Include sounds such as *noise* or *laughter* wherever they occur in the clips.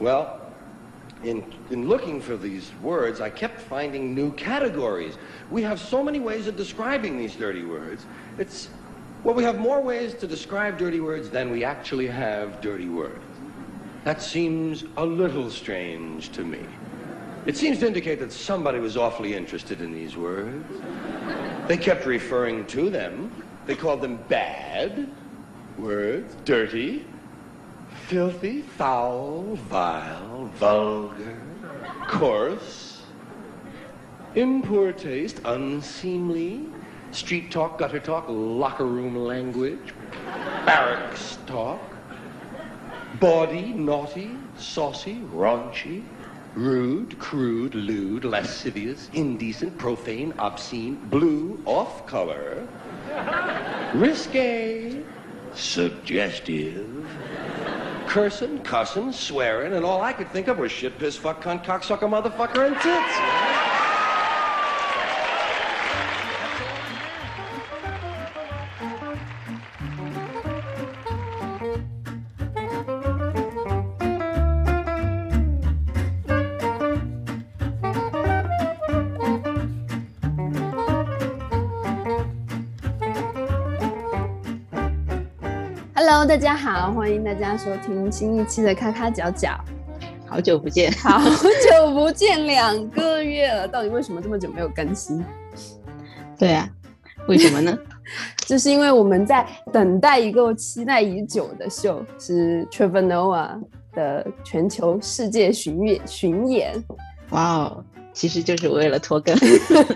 Well, in, in looking for these words, I kept finding new categories. We have so many ways of describing these dirty words. It's, well, we have more ways to describe dirty words than we actually have dirty words. That seems a little strange to me. It seems to indicate that somebody was awfully interested in these words. They kept referring to them. They called them bad words, dirty, filthy, foul, vile, vulgar, coarse, in poor taste, unseemly, street talk, gutter talk, locker room language, barracks talk, bawdy, naughty, saucy, raunchy, rude, crude, lewd, lascivious, indecent, profane, obscene, blue, off color, risque, suggestive, cursing, cussing, swearing, and all I could think of was shit, piss, fuck, cunt, cocksucker, motherfucker, and tits. 大家好，欢迎大家收听新一期的咔咔角角。好久不见，好久不见，两个月了，到底为什么这么久没有更新？对啊，为什么呢？*laughs* 就是因为我们在等待一个期待已久的秀，是 Trevor Noah 的全球世界巡演巡演。哇哦，其实就是为了拖更。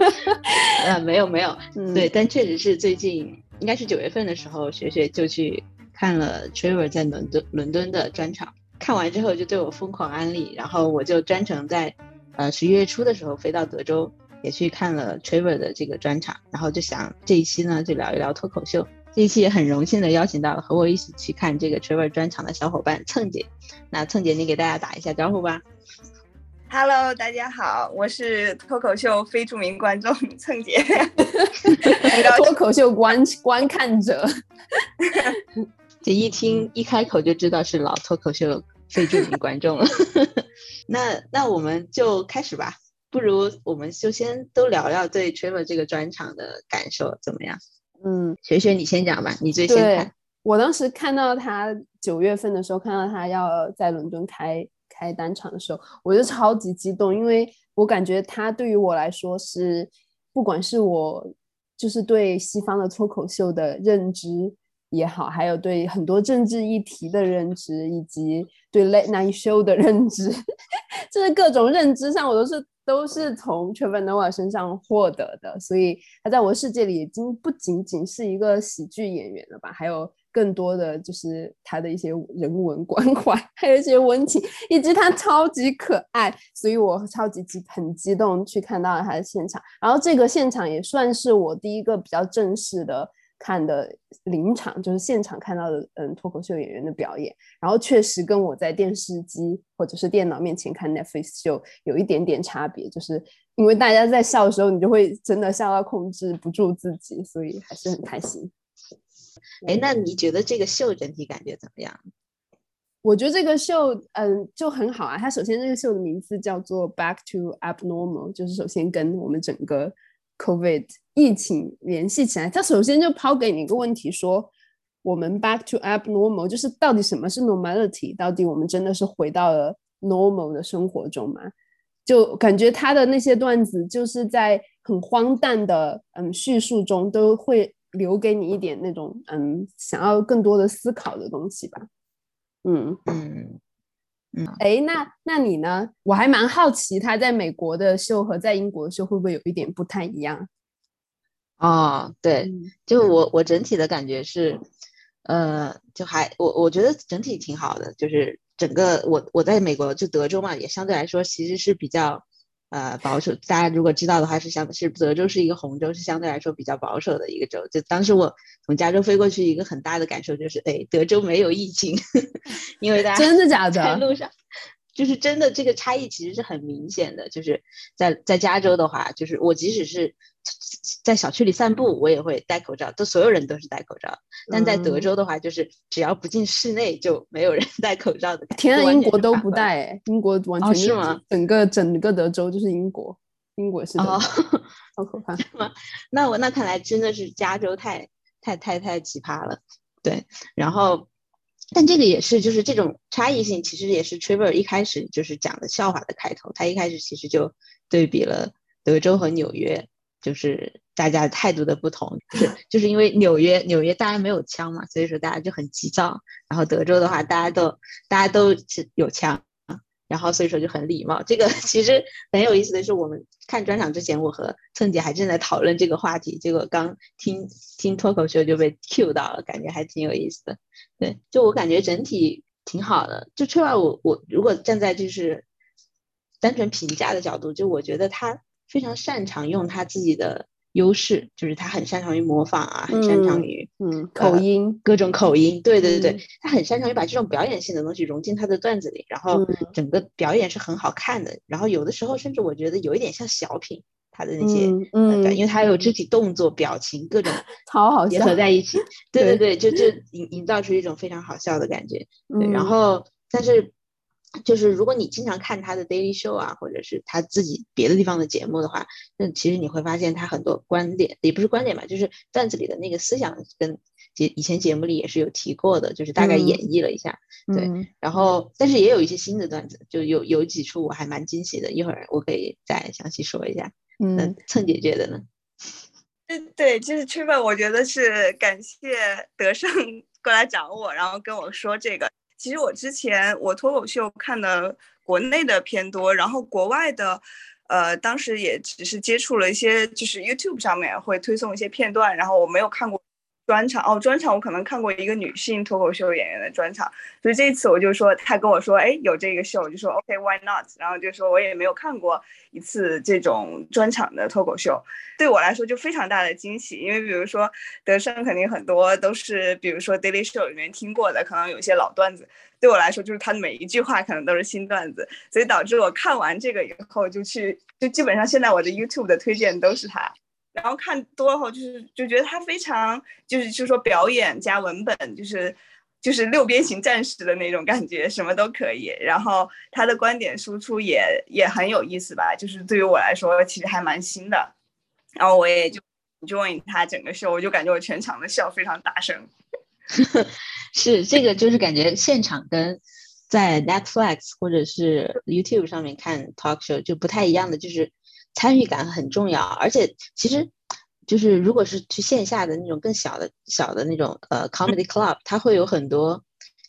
*laughs* 呃，没有没有，对，但确实是最近应该是九月份的时候，学学就去看了 Trevor 在伦敦伦敦的专场。看完之后就对我疯狂安利，然后我就专程在呃十一月初的时候飞到德州，也去看了 Trevor 的这个专场，然后就想这一期呢就聊一聊脱口秀。这一期也很荣幸的邀请到了和我一起去看这个 Trevor 专场的小伙伴蹭姐。那蹭姐，你给大家打一下招呼吧。Hello，大家好，我是脱口秀非著名观众蹭姐 *laughs* *laughs* 脱口秀观观看者。*laughs* 这一听一开口就知道是老脱口秀非著名观众了。*laughs* 那那我们就开始吧，不如我们就先都聊聊对 Trevor 这个专场的感受怎么样？嗯，雪雪你先讲吧，你最先看。我当时看到他九月份的时候，看到他要在伦敦开开单场的时候，我就超级激动，因为我感觉他对于我来说是，不管是我就是对西方的脱口秀的认知。也好，还有对很多政治议题的认知，以及对 Late Night Show 的认知，*laughs* 就是各种认知上，我都是都是从 Trevor Noah 身上获得的。所以他在我的世界里已经不仅仅是一个喜剧演员了吧？还有更多的就是他的一些人文关怀，*laughs* 还有一些温情，以及他超级可爱。所以我超级激很激动去看到了他的现场。然后这个现场也算是我第一个比较正式的。看的临场就是现场看到的，嗯，脱口秀演员的表演，然后确实跟我在电视机或者是电脑面前看 Netflix 秀有一点点差别，就是因为大家在笑的时候，你就会真的笑到控制不住自己，所以还是很开心。哎，那你觉得这个秀整体感觉怎么样？我觉得这个秀，嗯，就很好啊。它首先这个秀的名字叫做 Back to Abnormal，就是首先跟我们整个。COVID 疫情联系起来，他首先就抛给你一个问题，说我们 back to abnormal，就是到底什么是 normality？到底我们真的是回到了 normal 的生活中吗？就感觉他的那些段子，就是在很荒诞的嗯叙述中，都会留给你一点那种嗯想要更多的思考的东西吧。嗯嗯。哎，那那你呢？我还蛮好奇他在美国的秀和在英国的秀会不会有一点不太一样？哦，对，就我我整体的感觉是，呃，就还我我觉得整体挺好的，就是整个我我在美国就德州嘛，也相对来说其实是比较。呃，保守，大家如果知道的话，是相是德州是一个红州，是相对来说比较保守的一个州。就当时我从加州飞过去，一个很大的感受就是，哎，德州没有疫情，*laughs* 因为大家真的假的？在路上，就是真的这个差异其实是很明显的。就是在在加州的话，就是我即使是在小区里散步，我也会戴口罩，都所有人都是戴口罩。但在德州的话，就是只要不进室内，就没有人 *laughs* 戴口罩的。天啊，英国都不戴哎，英国完全是吗？整个整个德州就是英国，英国是哦，*laughs* 好可怕。那我那看来真的是加州太太太太奇葩了。对，然后。但这个也是，就是这种差异性，其实也是 Trevor 一开始就是讲的笑话的开头。他一开始其实就对比了德州和纽约，就是大家态度的不同。就是就是因为纽约纽约大家没有枪嘛，所以说大家就很急躁。然后德州的话，大家都大家都是有枪。然后所以说就很礼貌，这个 *laughs* 其实很有意思的是，我们看专场之前，我和蹭姐还正在讨论这个话题，结果刚听听脱口秀就被 Q 到了，感觉还挺有意思的。对，就我感觉整体挺好的。就吹外，我我如果站在就是单纯评价的角度，就我觉得他非常擅长用他自己的。优势就是他很擅长于模仿啊，很擅长于嗯口音各种口音，对对对对，他很擅长于把这种表演性的东西融进他的段子里，然后整个表演是很好看的，然后有的时候甚至我觉得有一点像小品，他的那些嗯，因为他有肢体动作、表情各种 *laughs* 超好结合在一起，对。对对，就就营营造出一种非常好笑的感觉，对，然后但是。就是如果你经常看他的 Daily Show 啊，或者是他自己别的地方的节目的话，那其实你会发现他很多观点也不是观点吧，就是段子里的那个思想跟节以前节目里也是有提过的，就是大概演绎了一下。对，然后但是也有一些新的段子，就有有几处我还蛮惊喜的，一会儿我可以再详细说一下。嗯，蹭姐姐的呢？*laughs* 对对，就是 Trevor，我觉得是感谢德胜过来找我，然后跟我说这个。其实我之前我脱口秀看的国内的偏多，然后国外的，呃，当时也只是接触了一些，就是 YouTube 上面会推送一些片段，然后我没有看过。专场哦，专场我可能看过一个女性脱口秀演员的专场，所以这一次我就说，他跟我说，哎，有这个秀，我就说 OK，Why not？然后就说我也没有看过一次这种专场的脱口秀，对我来说就非常大的惊喜，因为比如说德胜肯定很多都是，比如说 Daily Show 里面听过的，可能有些老段子，对我来说就是他每一句话可能都是新段子，所以导致我看完这个以后就去，就基本上现在我的 YouTube 的推荐都是他。然后看多了后，就是就觉得他非常就是就是说表演加文本，就是就是六边形战士的那种感觉，什么都可以。然后他的观点输出也也很有意思吧，就是对于我来说其实还蛮新的。然后我也就 join 他整个秀，我就感觉我全场的笑非常大声。*laughs* 是这个，就是感觉现场跟在 Netflix 或者是 YouTube 上面看 talk show 就不太一样的，就是。参与感很重要，而且其实就是如果是去线下的那种更小的小的那种呃 comedy club，它会有很多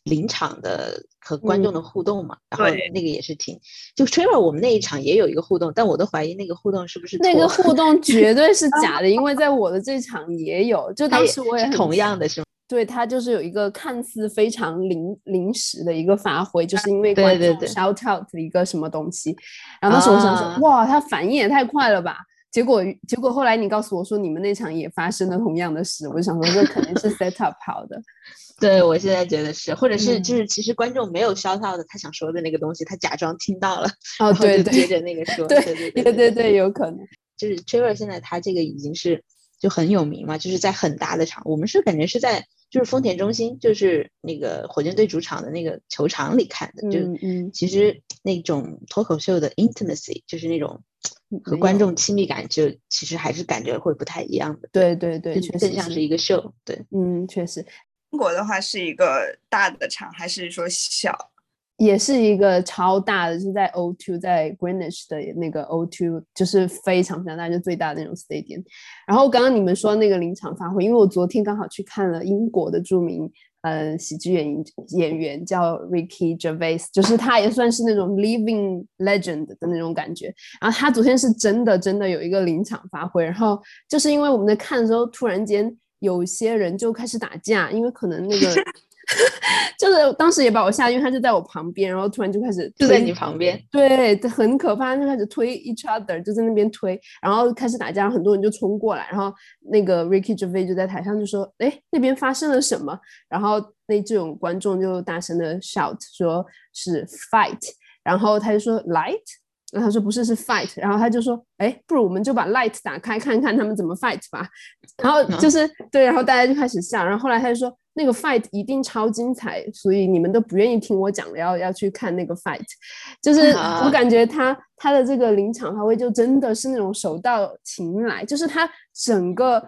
临场的和观众的互动嘛，然后那个也是挺就 Trevor 我们那一场也有一个互动，但我都怀疑那个互动是不是那个互动绝对是 *laughs* 假的，因为在我的这场也有，就当时我也同样的是吗？对他就是有一个看似非常临临时的一个发挥，就是因为观众 shout out 的一个什么东西，然后那时候我想说，哇，他反应也太快了吧！结果结果后来你告诉我说你们那场也发生了同样的事，我就想说这肯定是 set up 好的。*laughs* 对我现在觉得是，或者是就是其实观众没有 shout out 的他想说的那个东西，他假装听到了，哦对对，接着那个说，对对对对对，有可能就是 Trevor 现在他这个已经是就很有名嘛，就是在很大的场，我们是感觉是在。就是丰田中心，就是那个火箭队主场的那个球场里看的，就其实那种脱口秀的 intimacy，就是那种和观众亲密感，就其实还是感觉会不太一样的。对对对，更像是一个秀。对，嗯，确实。英国的话是一个大的场，还是说小？也是一个超大的，是在 O2，在 Greenwich 的那个 O2，就是非常非常大，就最大的那种 stadium。然后刚刚你们说那个临场发挥，因为我昨天刚好去看了英国的著名呃喜剧演演员叫 Ricky Gervais，就是他也算是那种 living legend 的那种感觉。然后他昨天是真的真的有一个临场发挥，然后就是因为我们在看的时候，突然间有些人就开始打架，因为可能那个。*laughs* 就是当时也把我吓，因为他就在我旁边，然后突然就开始就在你旁边，对，很可怕，就开始推 each other，就在那边推，然后开始打架，很多人就冲过来，然后那个 Ricky Gervais 就在台上就说：“哎，那边发生了什么？”然后那这种观众就大声的 shout 说是 fight，然后他就说 light，然后他说不是是 fight，然后他就说，哎，不如我们就把 light 打开看看他们怎么 fight 吧。然后就是对，然后大家就开始笑，然后后来他就说那个 fight 一定超精彩，所以你们都不愿意听我讲了，要要去看那个 fight。就是我感觉他他的这个临场发挥就真的是那种手到擒来，就是他整个。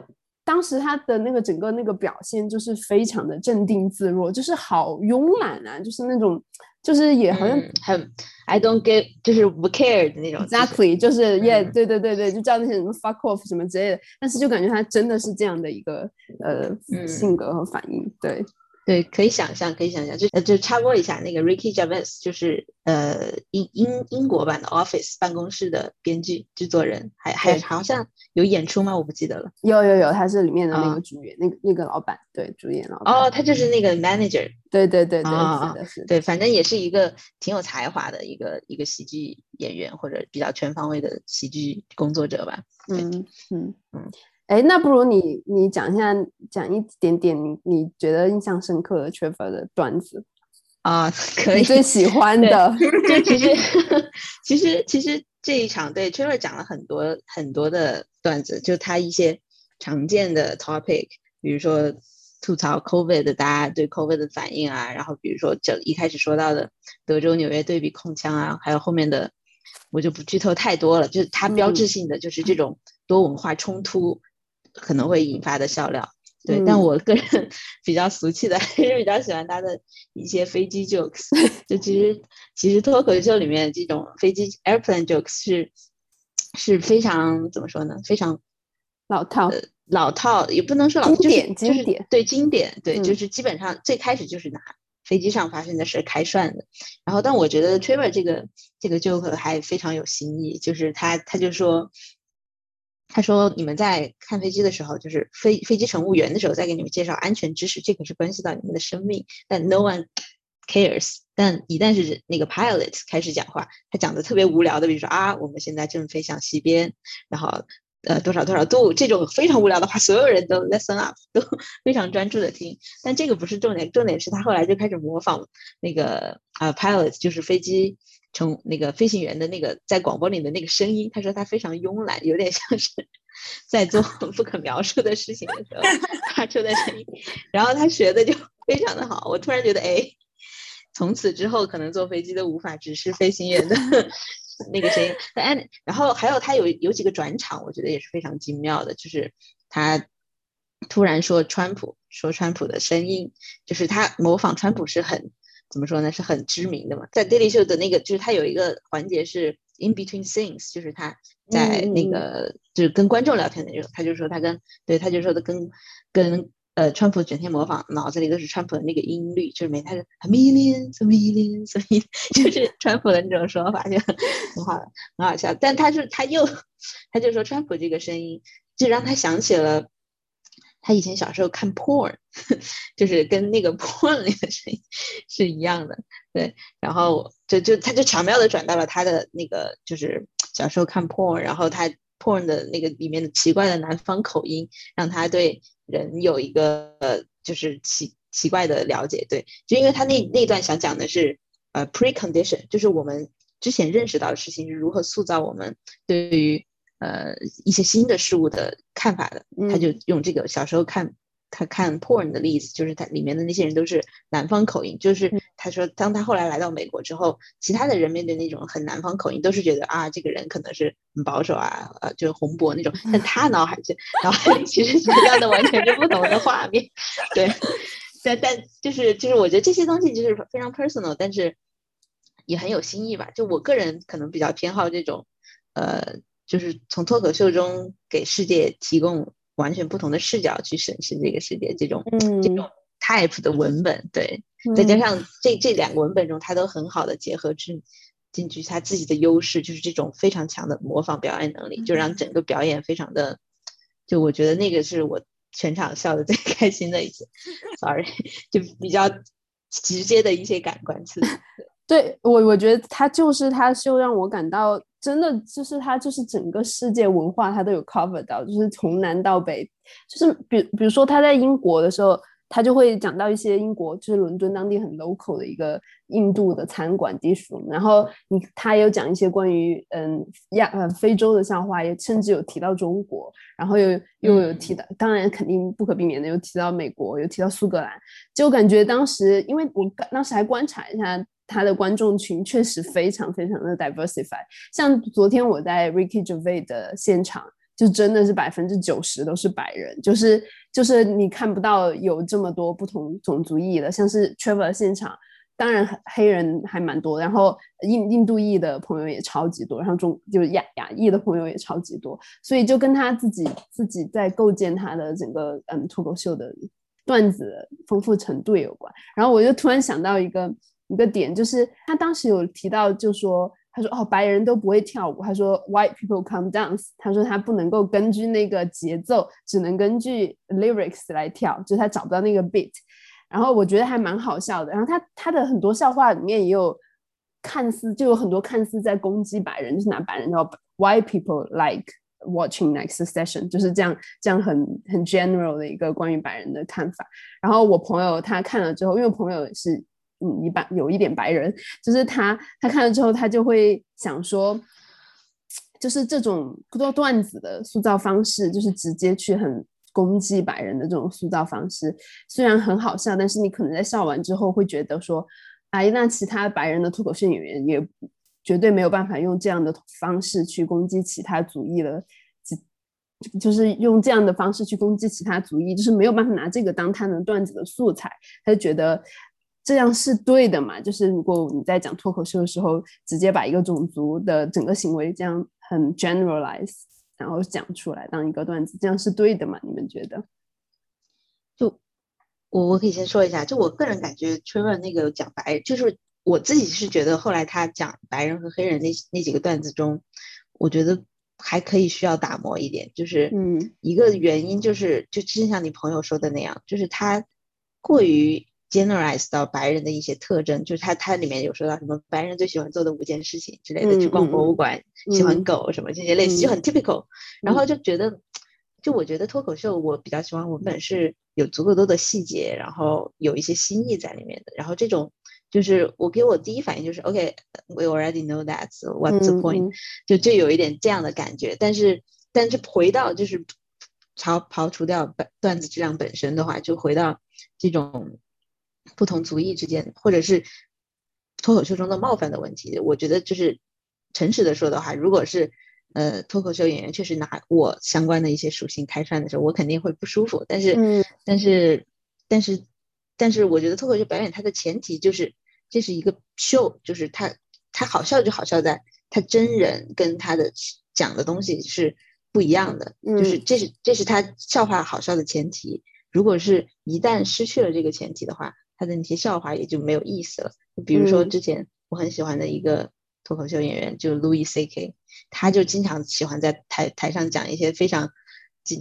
当时他的那个整个那个表现就是非常的镇定自若，就是好慵懒啊，就是那种，就是也好像很 I don't get，就是不 care 的那种。Exactly，就是 Yeah，对对对对，就叫那些什么 fuck off 什么之类的，但是就感觉他真的是这样的一个呃性格和反应，对。对，可以想象，可以想象，就呃，就插播一下，那个 Ricky Gervais 就是呃英英英国版的 Office 办公室的编剧制作人，还还好像有演出吗？我不记得了。有有有，他是里面的那个主演，那个那个老板，对，主演老板。哦，他就是那个 manager。对对对对，是的，是的。对，反正也是一个挺有才华的一个一个喜剧演员，或者比较全方位的喜剧工作者吧。嗯嗯嗯。哎，那不如你你讲一下，讲一点点你你觉得印象深刻的 Trevor 的段子啊，*laughs* 可以最喜欢的。就其实 *laughs* 其实其实这一场对 Trevor 讲了很多很多的段子，就他一些常见的 topic，比如说吐槽 COVID 的大家对 COVID 的反应啊，然后比如说这一开始说到的德州纽约对比控枪啊，还有后面的我就不剧透太多了，就是他标志性的就是这种多文化冲突。可能会引发的笑料，对，但我个人 *laughs* 比较俗气的，还是比较喜欢他的一些飞机 jokes。就其实，其实脱口秀里面这种飞机 airplane jokes 是是非常怎么说呢？非常老套，老套也不能说老，经典，经典，对，经典，对，就是基本上最开始就是拿飞机上发生的事开涮的。然后，但我觉得 Trevor 这个这个 joke 还非常有新意，就是他他就说。他说：“你们在看飞机的时候，就是飞飞机乘务员的时候，再给你们介绍安全知识，这可是关系到你们的生命。但 no one cares。但一旦是那个 pilot 开始讲话，他讲的特别无聊的，比如说啊，我们现在正飞向西边，然后呃多少多少度，这种非常无聊的话，所有人都 listen up，*laughs* 都非常专注的听。但这个不是重点，重点是他后来就开始模仿那个啊 pilot，就是飞机。”从那个飞行员的那个在广播里的那个声音，他说他非常慵懒，有点像是 *laughs* 在做 *laughs* 不可描述的事情的时候发出的声音。然后他学的就非常的好，我突然觉得，哎，从此之后可能坐飞机都无法直视飞行员的那个声音。但然后还有他有有几个转场，我觉得也是非常精妙的，就是他突然说川普，说川普的声音，就是他模仿川普是很。怎么说呢？是很知名的嘛，在 Daily Show 的那个，就是他有一个环节是 In Between Things，就是他在那个就是跟观众聊天的时候，他就说他跟对他就说的跟跟呃川普整天模仿，脑子里都是川普的那个音律，就是每他是 a million，a million，a million，就是川普的那种说法，就很好很好笑。但他是他又他就说川普这个声音，就让他想起了。他以前小时候看 porn，*laughs* 就是跟那个 *laughs* porn 里的声音是一样的，对，然后就就他就巧妙的转到了他的那个就是小时候看 porn，然后他 porn 的那个里面的奇怪的南方口音，让他对人有一个呃就是奇奇怪的了解，对，就因为他那那段想讲的是呃 precondition，就是我们之前认识到的事情是如何塑造我们对于。呃，一些新的事物的看法的，他就用这个小时候看他看。porn 的例子，就是他里面的那些人都是南方口音，就是他说，当他后来来到美国之后，其他的人面对那种很南方口音，都是觉得啊，这个人可能是很保守啊，呃，就是红脖那种，但他脑海里脑海里其实想象的完全是不同的画面，对，但但就是就是我觉得这些东西就是非常 personal，但是也很有新意吧，就我个人可能比较偏好这种，呃。就是从脱口秀中给世界提供完全不同的视角去审视这个世界，这种这种 type 的文本，对，再加上这这两个文本中，他都很好的结合进进去他自己的优势，就是这种非常强的模仿表演能力，就让整个表演非常的，就我觉得那个是我全场笑的最 *laughs* 开心的一次，sorry，就比较直接的一些感官刺激。*laughs* 对我，我觉得他就是他就让我感到。真的就是他，就是整个世界文化他都有 cover 到，就是从南到北，就是比比如说他在英国的时候，他就会讲到一些英国，就是伦敦当地很 local 的一个印度的餐馆 dish room，然后你他也有讲一些关于嗯亚呃非洲的笑话，也甚至有提到中国，然后又又有提到，当然肯定不可避免的有提到美国，有提到苏格兰，就感觉当时因为我当时还观察一下他的观众群，确实非常非常的 diversify，像昨天我在 Ricky Gervais 的现场。就真的是百分之九十都是白人，就是就是你看不到有这么多不同种族裔的，像是 Trevor 现场，当然黑人还蛮多，然后印印度裔的朋友也超级多，然后中就是亚亚裔的朋友也超级多，所以就跟他自己自己在构建他的整个嗯脱口秀的段子丰富程度有关。然后我就突然想到一个一个点，就是他当时有提到就说。他说：“哦，白人都不会跳舞。”他说：“White people come dance。”他说他不能够根据那个节奏，只能根据 lyrics 来跳，就他找不到那个 beat。然后我觉得还蛮好笑的。然后他他的很多笑话里面也有看似就有很多看似在攻击白人，就是拿白人叫 white people like watching next session，就是这样这样很很 general 的一个关于白人的看法。然后我朋友他看了之后，因为我朋友是。嗯，一般有一点白人，就是他，他看了之后，他就会想说，就是这种做段子的塑造方式，就是直接去很攻击白人的这种塑造方式，虽然很好笑，但是你可能在笑完之后会觉得说，哎，那其他白人的脱口秀演员也绝对没有办法用这样的方式去攻击其他族裔了，就就是用这样的方式去攻击其他族裔，就是没有办法拿这个当他的段子的素材，他就觉得。这样是对的嘛？就是如果你在讲脱口秀的时候，直接把一个种族的整个行为这样很 generalize，然后讲出来当一个段子，这样是对的嘛？你们觉得？就我我可以先说一下，就我个人感觉，春晚那个讲白，就是我自己是觉得后来他讲白人和黑人那那几个段子中，我觉得还可以需要打磨一点。就是嗯，一个原因就是，就真像你朋友说的那样，就是他过于。Generalize 到白人的一些特征，就是他他里面有说到什么白人最喜欢做的五件事情之类的，去逛博物馆，喜欢狗什么这些类似，就很 typical。然后就觉得，就我觉得脱口秀我比较喜欢文本是有足够多的细节，然后有一些新意在里面的。然后这种就是我给我第一反应就是 OK，we already know that what's the point，就就有一点这样的感觉。但是但是回到就是刨刨除掉本段子质量本身的话，就回到这种。不同族裔之间，或者是脱口秀中的冒犯的问题，我觉得就是诚实的说的话，如果是呃脱口秀演员确实拿我相关的一些属性开涮的时候，我肯定会不舒服。但是，但是，但是，但是，我觉得脱口秀表演它的前提就是这是一个秀，就是它它好笑就好笑在他真人跟他的讲的东西是不一样的，就是这是这是他笑话好笑的前提。如果是一旦失去了这个前提的话，他的那些笑话也就没有意思了。比如说之前我很喜欢的一个脱口秀演员，就 Louis C.K.，他就经常喜欢在台台上讲一些非常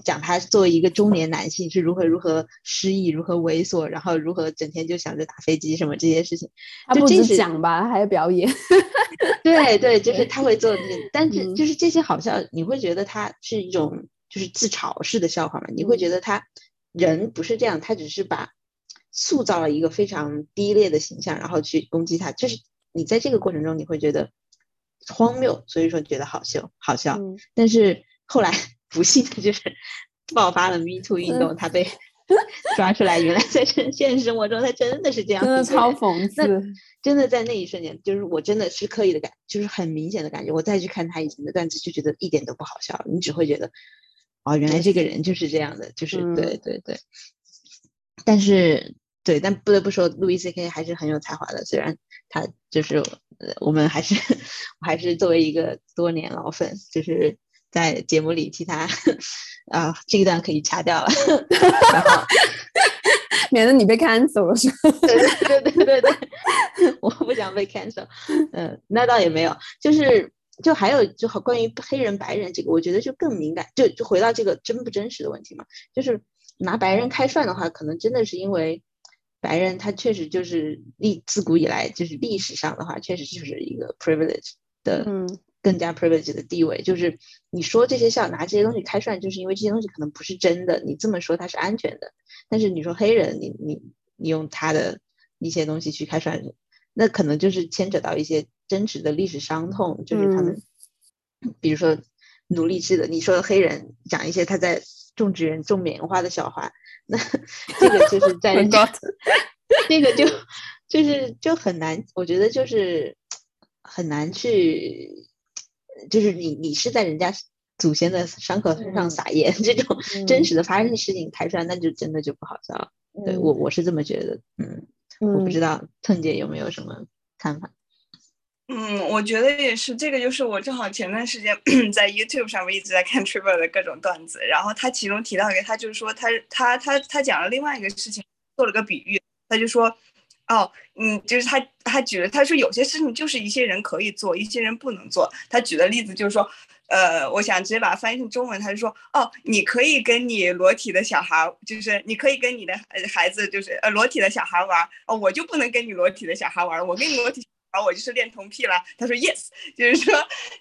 讲他作为一个中年男性是如何如何失意、如何猥琐，然后如何整天就想着打飞机什么这些事情。他不止讲吧，还要表演。*laughs* 对对，就是他会做，但是就是这些好笑，你会觉得他是一种就是自嘲式的笑话嘛？你会觉得他人不是这样，他只是把。塑造了一个非常低劣的形象，然后去攻击他，就是你在这个过程中你会觉得荒谬，所以说觉得好笑，好笑。但是后来不幸的就是爆发了 Me Too 运动，他被 *laughs* 抓出来，原来在现现实生活中他真的是这样，真的超讽刺。真的在那一瞬间，就是我真的是刻意的感，就是很明显的感觉。我再去看他以前的段子，就觉得一点都不好笑，你只会觉得哦，原来这个人就是这样的，就是对对对。但是。对，但不得不说，路易 C K 还是很有才华的。虽然他就是，呃，我们还是，我还是作为一个多年老粉，就是在节目里替他，啊，这一段可以掐掉了，*laughs* 然后 *laughs* 免得你被 cancel 了，是吧？*laughs* 对对对对对，我不想被 cancel。嗯，那倒也没有，就是就还有就好关于黑人白人这个，我觉得就更敏感，就就回到这个真不真实的问题嘛，就是拿白人开涮的话，可能真的是因为。白人他确实就是历自古以来就是历史上的话，确实就是一个 privilege 的更加 privilege 的地位，就是你说这些笑拿这些东西开涮，就是因为这些东西可能不是真的，你这么说它是安全的。但是你说黑人，你你你用他的一些东西去开涮，那可能就是牵扯到一些真实的历史伤痛，就是他们，比如说奴隶制的，你说黑人讲一些他在种植园种棉花的小孩，那 *laughs* 这个就是在人家，这个就就是就很难，我觉得就是很难去，就是你你是在人家祖先的伤口身上撒盐，这种真实的发生的事情开出来，那就真的就不好笑了。对我我是这么觉得，嗯，我不知道腾姐有没有什么看法。嗯，我觉得也是，这个就是我正好前段时间 *clears throat* 在 YouTube 上面一直在看 Trevor 的各种段子，然后他其中提到一个，他就是说他他他他讲了另外一个事情，做了个比喻，他就说，哦，嗯，就是他他举了，他说有些事情就是一些人可以做，一些人不能做。他举的例子就是说，呃，我想直接把它翻译成中文，他就说，哦，你可以跟你裸体的小孩，就是你可以跟你的孩子，就是呃裸体的小孩玩，哦，我就不能跟你裸体的小孩玩，我跟你裸体。我就是恋童癖了。他说 yes，就是说，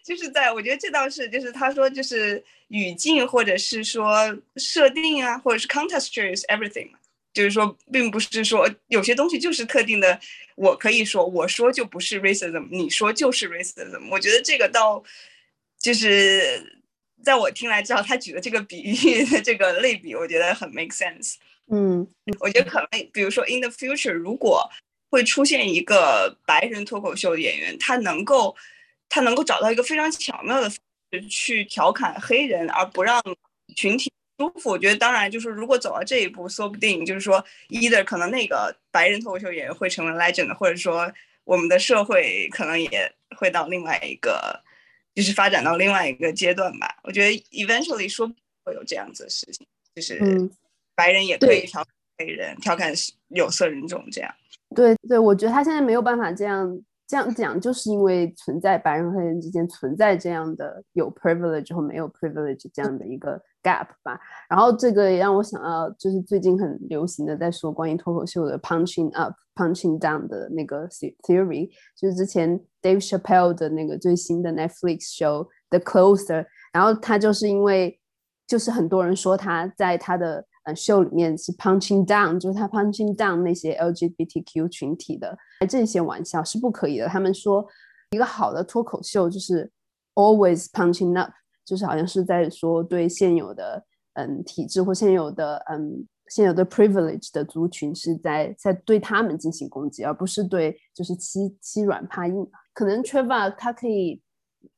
就是在我觉得这倒是，就是他说就是语境或者是说设定啊，或者是 context is everything，就是说并不是说有些东西就是特定的，我可以说我说就不是 racism，你说就是 racism。我觉得这个倒就是在我听来，至少他举的这个比喻的 *laughs* 这个类比，我觉得很 make sense。嗯，我觉得可能比如说 in the future，如果会出现一个白人脱口秀演员，他能够，他能够找到一个非常巧妙的方式去调侃黑人，而不让群体舒服。我觉得，当然就是如果走到这一步，说不定就是说，either 可能那个白人脱口秀演员会成为 legend，或者说我们的社会可能也会到另外一个，就是发展到另外一个阶段吧。我觉得 eventually 说会有这样子的事情，就是白人也可以调侃黑人，调侃有色人种这样。对对，我觉得他现在没有办法这样这样讲，就是因为存在白人和黑人之间存在这样的有 privilege 和没有 privilege 这样的一个 gap 吧。然后这个也让我想到，就是最近很流行的在说关于脱口秀的 punching up punching down 的那个 theory，就是之前 Dave Chappelle 的那个最新的 Netflix show The Closer，然后他就是因为就是很多人说他在他的呃，秀里面是 punching down，就是他 punching down 那些 LGBTQ 群体的这些玩笑是不可以的。他们说一个好的脱口秀就是 always punching up，就是好像是在说对现有的嗯体制或现有的嗯现有的 privilege 的族群是在在对他们进行攻击，而不是对就是欺欺软怕硬。可能 Trevor 他可以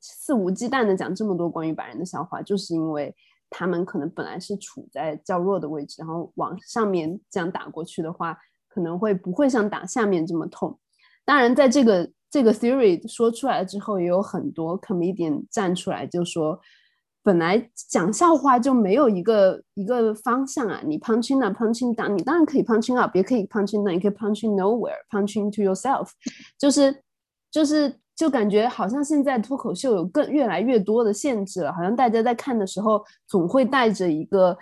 肆无忌惮的讲这么多关于白人的笑话，就是因为。他们可能本来是处在较弱的位置，然后往上面这样打过去的话，可能会不会像打下面这么痛？当然，在这个这个 theory 说出来之后，也有很多 comedian 站出来就说，本来讲笑话就没有一个一个方向啊，你 punching up，punching down，你当然可以 punching up，也可以 punching down，也可以 punching nowhere，punching to yourself，就是就是。就感觉好像现在脱口秀有更越来越多的限制了，好像大家在看的时候总会带着一个，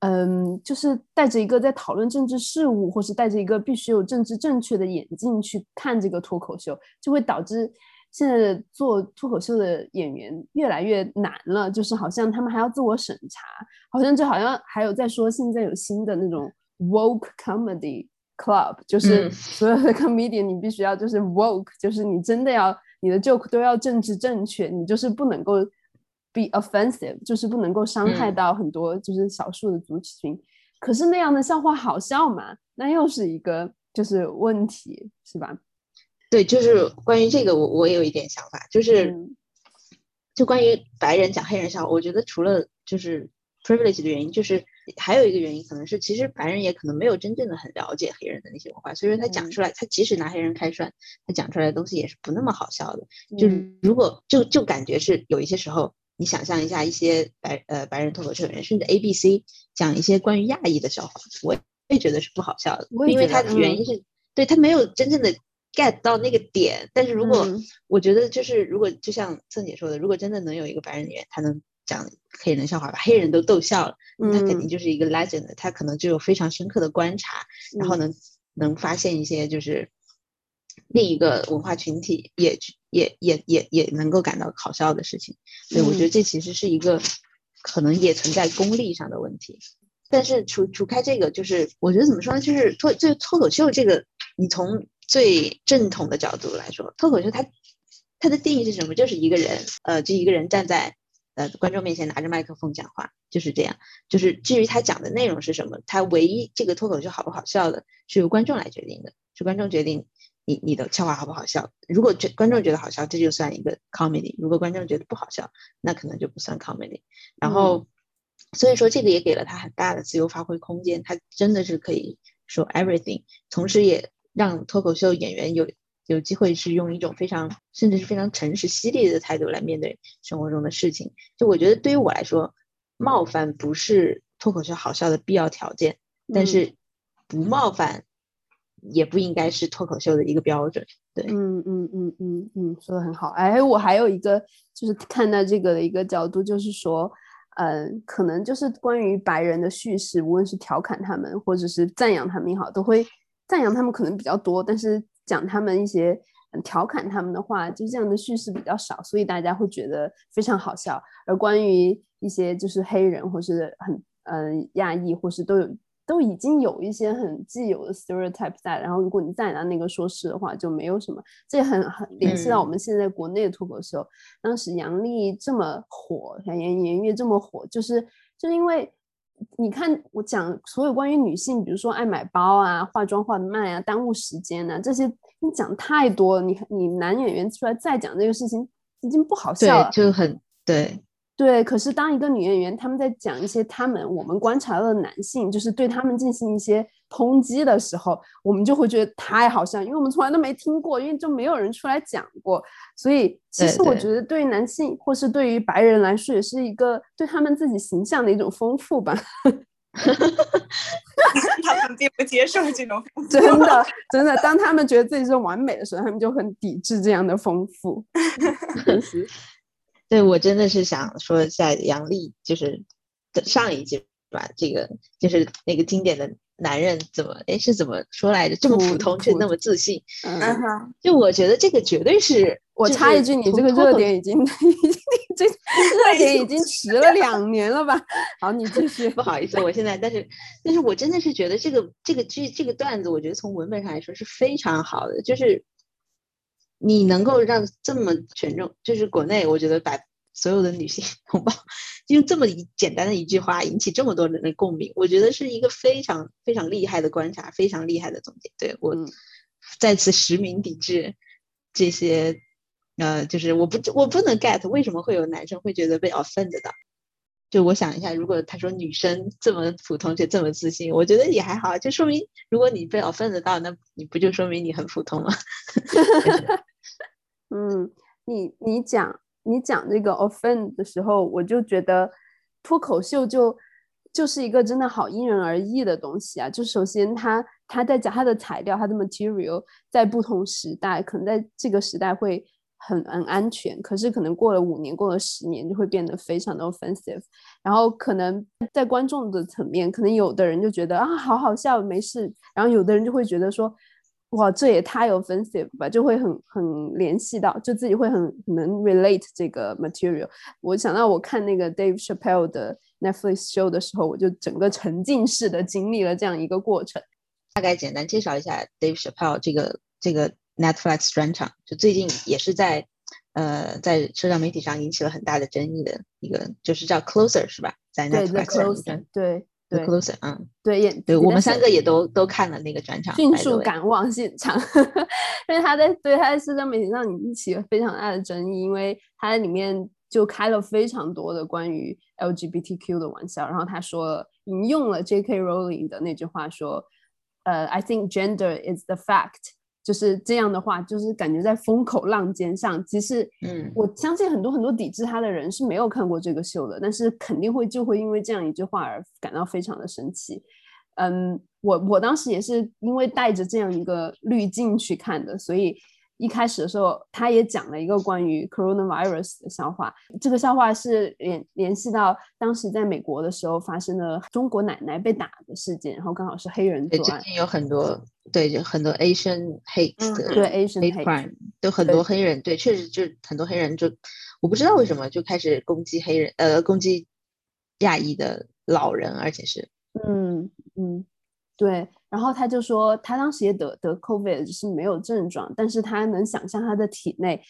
嗯，就是带着一个在讨论政治事务，或是带着一个必须有政治正确的眼镜去看这个脱口秀，就会导致现在做脱口秀的演员越来越难了。就是好像他们还要自我审查，好像就好像还有在说现在有新的那种 woke comedy club，就是所有的 comedian 你必须要就是 woke，就是你真的要。你的 joke 都要政治正确，你就是不能够 be offensive，就是不能够伤害到很多就是少数的族群。可是那样的笑话好笑吗？那又是一个就是问题，是吧？对，就是关于这个，我我有一点想法，就是就关于白人讲黑人笑话，我觉得除了就是 privilege 的原因，就是。还有一个原因，可能是其实白人也可能没有真正的很了解黑人的那些文化，所以说他讲出来，他即使拿黑人开涮，他讲出来的东西也是不那么好笑的。就是如果就就感觉是有一些时候，你想象一下一些白呃白人脱口秀演员，甚至 A B C 讲一些关于亚裔的笑话，我也觉得是不好笑的，因为他的原因是对他没有真正的 get 到那个点。但是如果我觉得就是如果就像曾姐说的，如果真的能有一个白人演员，他能。讲黑人笑话，把黑人都逗笑了，他肯定就是一个 legend。他可能就有非常深刻的观察，然后能能发现一些就是另一个文化群体也也也也也能够感到好笑的事情。所以我觉得这其实是一个可能也存在功利上的问题。但是除除开这个，就是我觉得怎么说呢？就是脱就脱口秀这个，你从最正统的角度来说，脱口秀它它的定义是什么？就是一个人，呃，就一个人站在呃观众面前拿着麦克风讲话，就是这样。就是至于他讲的内容是什么，他唯一这个脱口秀好不好笑的，是由观众来决定的，是观众决定你你的笑话好不好笑。如果觉观众觉得好笑，这就算一个 comedy；如果观众觉得不好笑，那可能就不算 comedy。然后。所以说，这个也给了他很大的自由发挥空间，他真的是可以说 everything，同时也让脱口秀演员有有机会是用一种非常甚至是非常诚实犀利的态度来面对生活中的事情。就我觉得，对于我来说，冒犯不是脱口秀好笑的必要条件，但是不冒犯也不应该是脱口秀的一个标准。对，嗯嗯嗯嗯嗯，说的很好。哎，我还有一个就是看到这个的一个角度，就是说。嗯，可能就是关于白人的叙事，无论是调侃他们，或者是赞扬他们也好，都会赞扬他们可能比较多，但是讲他们一些调侃他们的话，就这样的叙事比较少，所以大家会觉得非常好笑。而关于一些就是黑人或是很嗯亚裔，或是都有。都已经有一些很既有的 stereotype 在，然后如果你再拿那个说事的话，就没有什么。这也很很联系到我们现在国内的脱口秀。当时杨笠这么火，像颜颜悦这么火，就是就是因为你看我讲所有关于女性，比如说爱买包啊、化妆化的慢啊、耽误时间啊这些，你讲太多了。你你男演员出来再讲这个事情，已经不好笑了，就很对。对，可是当一个女演员他们在讲一些他们我们观察到的男性，就是对他们进行一些抨击的时候，我们就会觉得太好笑，因为我们从来都没听过，因为就没有人出来讲过。所以其实我觉得对于男性或是对于白人来说，也是一个对他们自己形象的一种丰富吧。*laughs* 他们并不接受这种 *laughs* 真的真的，当他们觉得自己是完美的时候，他们就很抵制这样的丰富。*laughs* 对，我真的是想说一下杨笠，就是上一季吧，这个就是那个经典的男人怎么哎是怎么说来着？这么普通却那么自信。嗯哼，就我觉得这个绝对是。我插一句，你这个热点已经 *laughs* 已经这热点已经迟了两年了吧？好，你继续。*laughs* 不好意思，我现在但是但是我真的是觉得这个这个剧这个段子，我觉得从文本上来说是非常好的，就是。你能够让这么权重，就是国内，我觉得把所有的女性 *laughs* 同胞用这么一简单的一句话引起这么多人的共鸣，我觉得是一个非常非常厉害的观察，非常厉害的总结。对我在此实名抵制这些，呃，就是我不我不能 get 为什么会有男生会觉得被 offend 的。就我想一下，如果他说女生这么普通却这么自信，我觉得也还好，就说明如果你被 offend 到，那你不就说明你很普通吗？*laughs* 嗯，你你讲你讲这个 offend 的时候，我就觉得脱口秀就就是一个真的好因人而异的东西啊。就首先他他在讲他的材料，他的 material 在不同时代，可能在这个时代会。很很安全，可是可能过了五年，过了十年，就会变得非常的 offensive。然后可能在观众的层面，可能有的人就觉得啊，好好笑，没事。然后有的人就会觉得说，哇，这也太 offensive 吧，就会很很联系到，就自己会很能 relate 这个 material。我想到我看那个 Dave Chappelle 的 Netflix show 的时候，我就整个沉浸式的经历了这样一个过程。大概简单介绍一下 Dave Chappelle 这个这个。Netflix 专场就最近也是在，呃，在社交媒体上引起了很大的争议的一个，就是叫 Closer 是吧？在 Netflix 上，对对 Closer，嗯，对，也对我们三个也都都看了那个专场，迅速赶往现场，*laughs* 因为他在对他在社交媒体上引起了非常大的争议，因为他在里面就开了非常多的关于 LGBTQ 的玩笑，然后他说引用了 J.K. Rowling 的那句话说，呃，I think gender is the fact。就是这样的话，就是感觉在风口浪尖上。其实，嗯，我相信很多很多抵制他的人是没有看过这个秀的，但是肯定会就会因为这样一句话而感到非常的生气。嗯，我我当时也是因为带着这样一个滤镜去看的，所以一开始的时候，他也讲了一个关于 coronavirus 的笑话。这个笑话是联联系到当时在美国的时候发生的中国奶奶被打的事件，然后刚好是黑人作案。最近有很多对，就很多 Asian hate 的对 Asian hate crime，都很多黑人对，确实就很多黑人就我不知道为什么就开始攻击黑人，呃，攻击亚裔的老人，而且是嗯嗯。对，然后他就说，他当时也得得 COVID，只是没有症状，但是他能想象他的体内，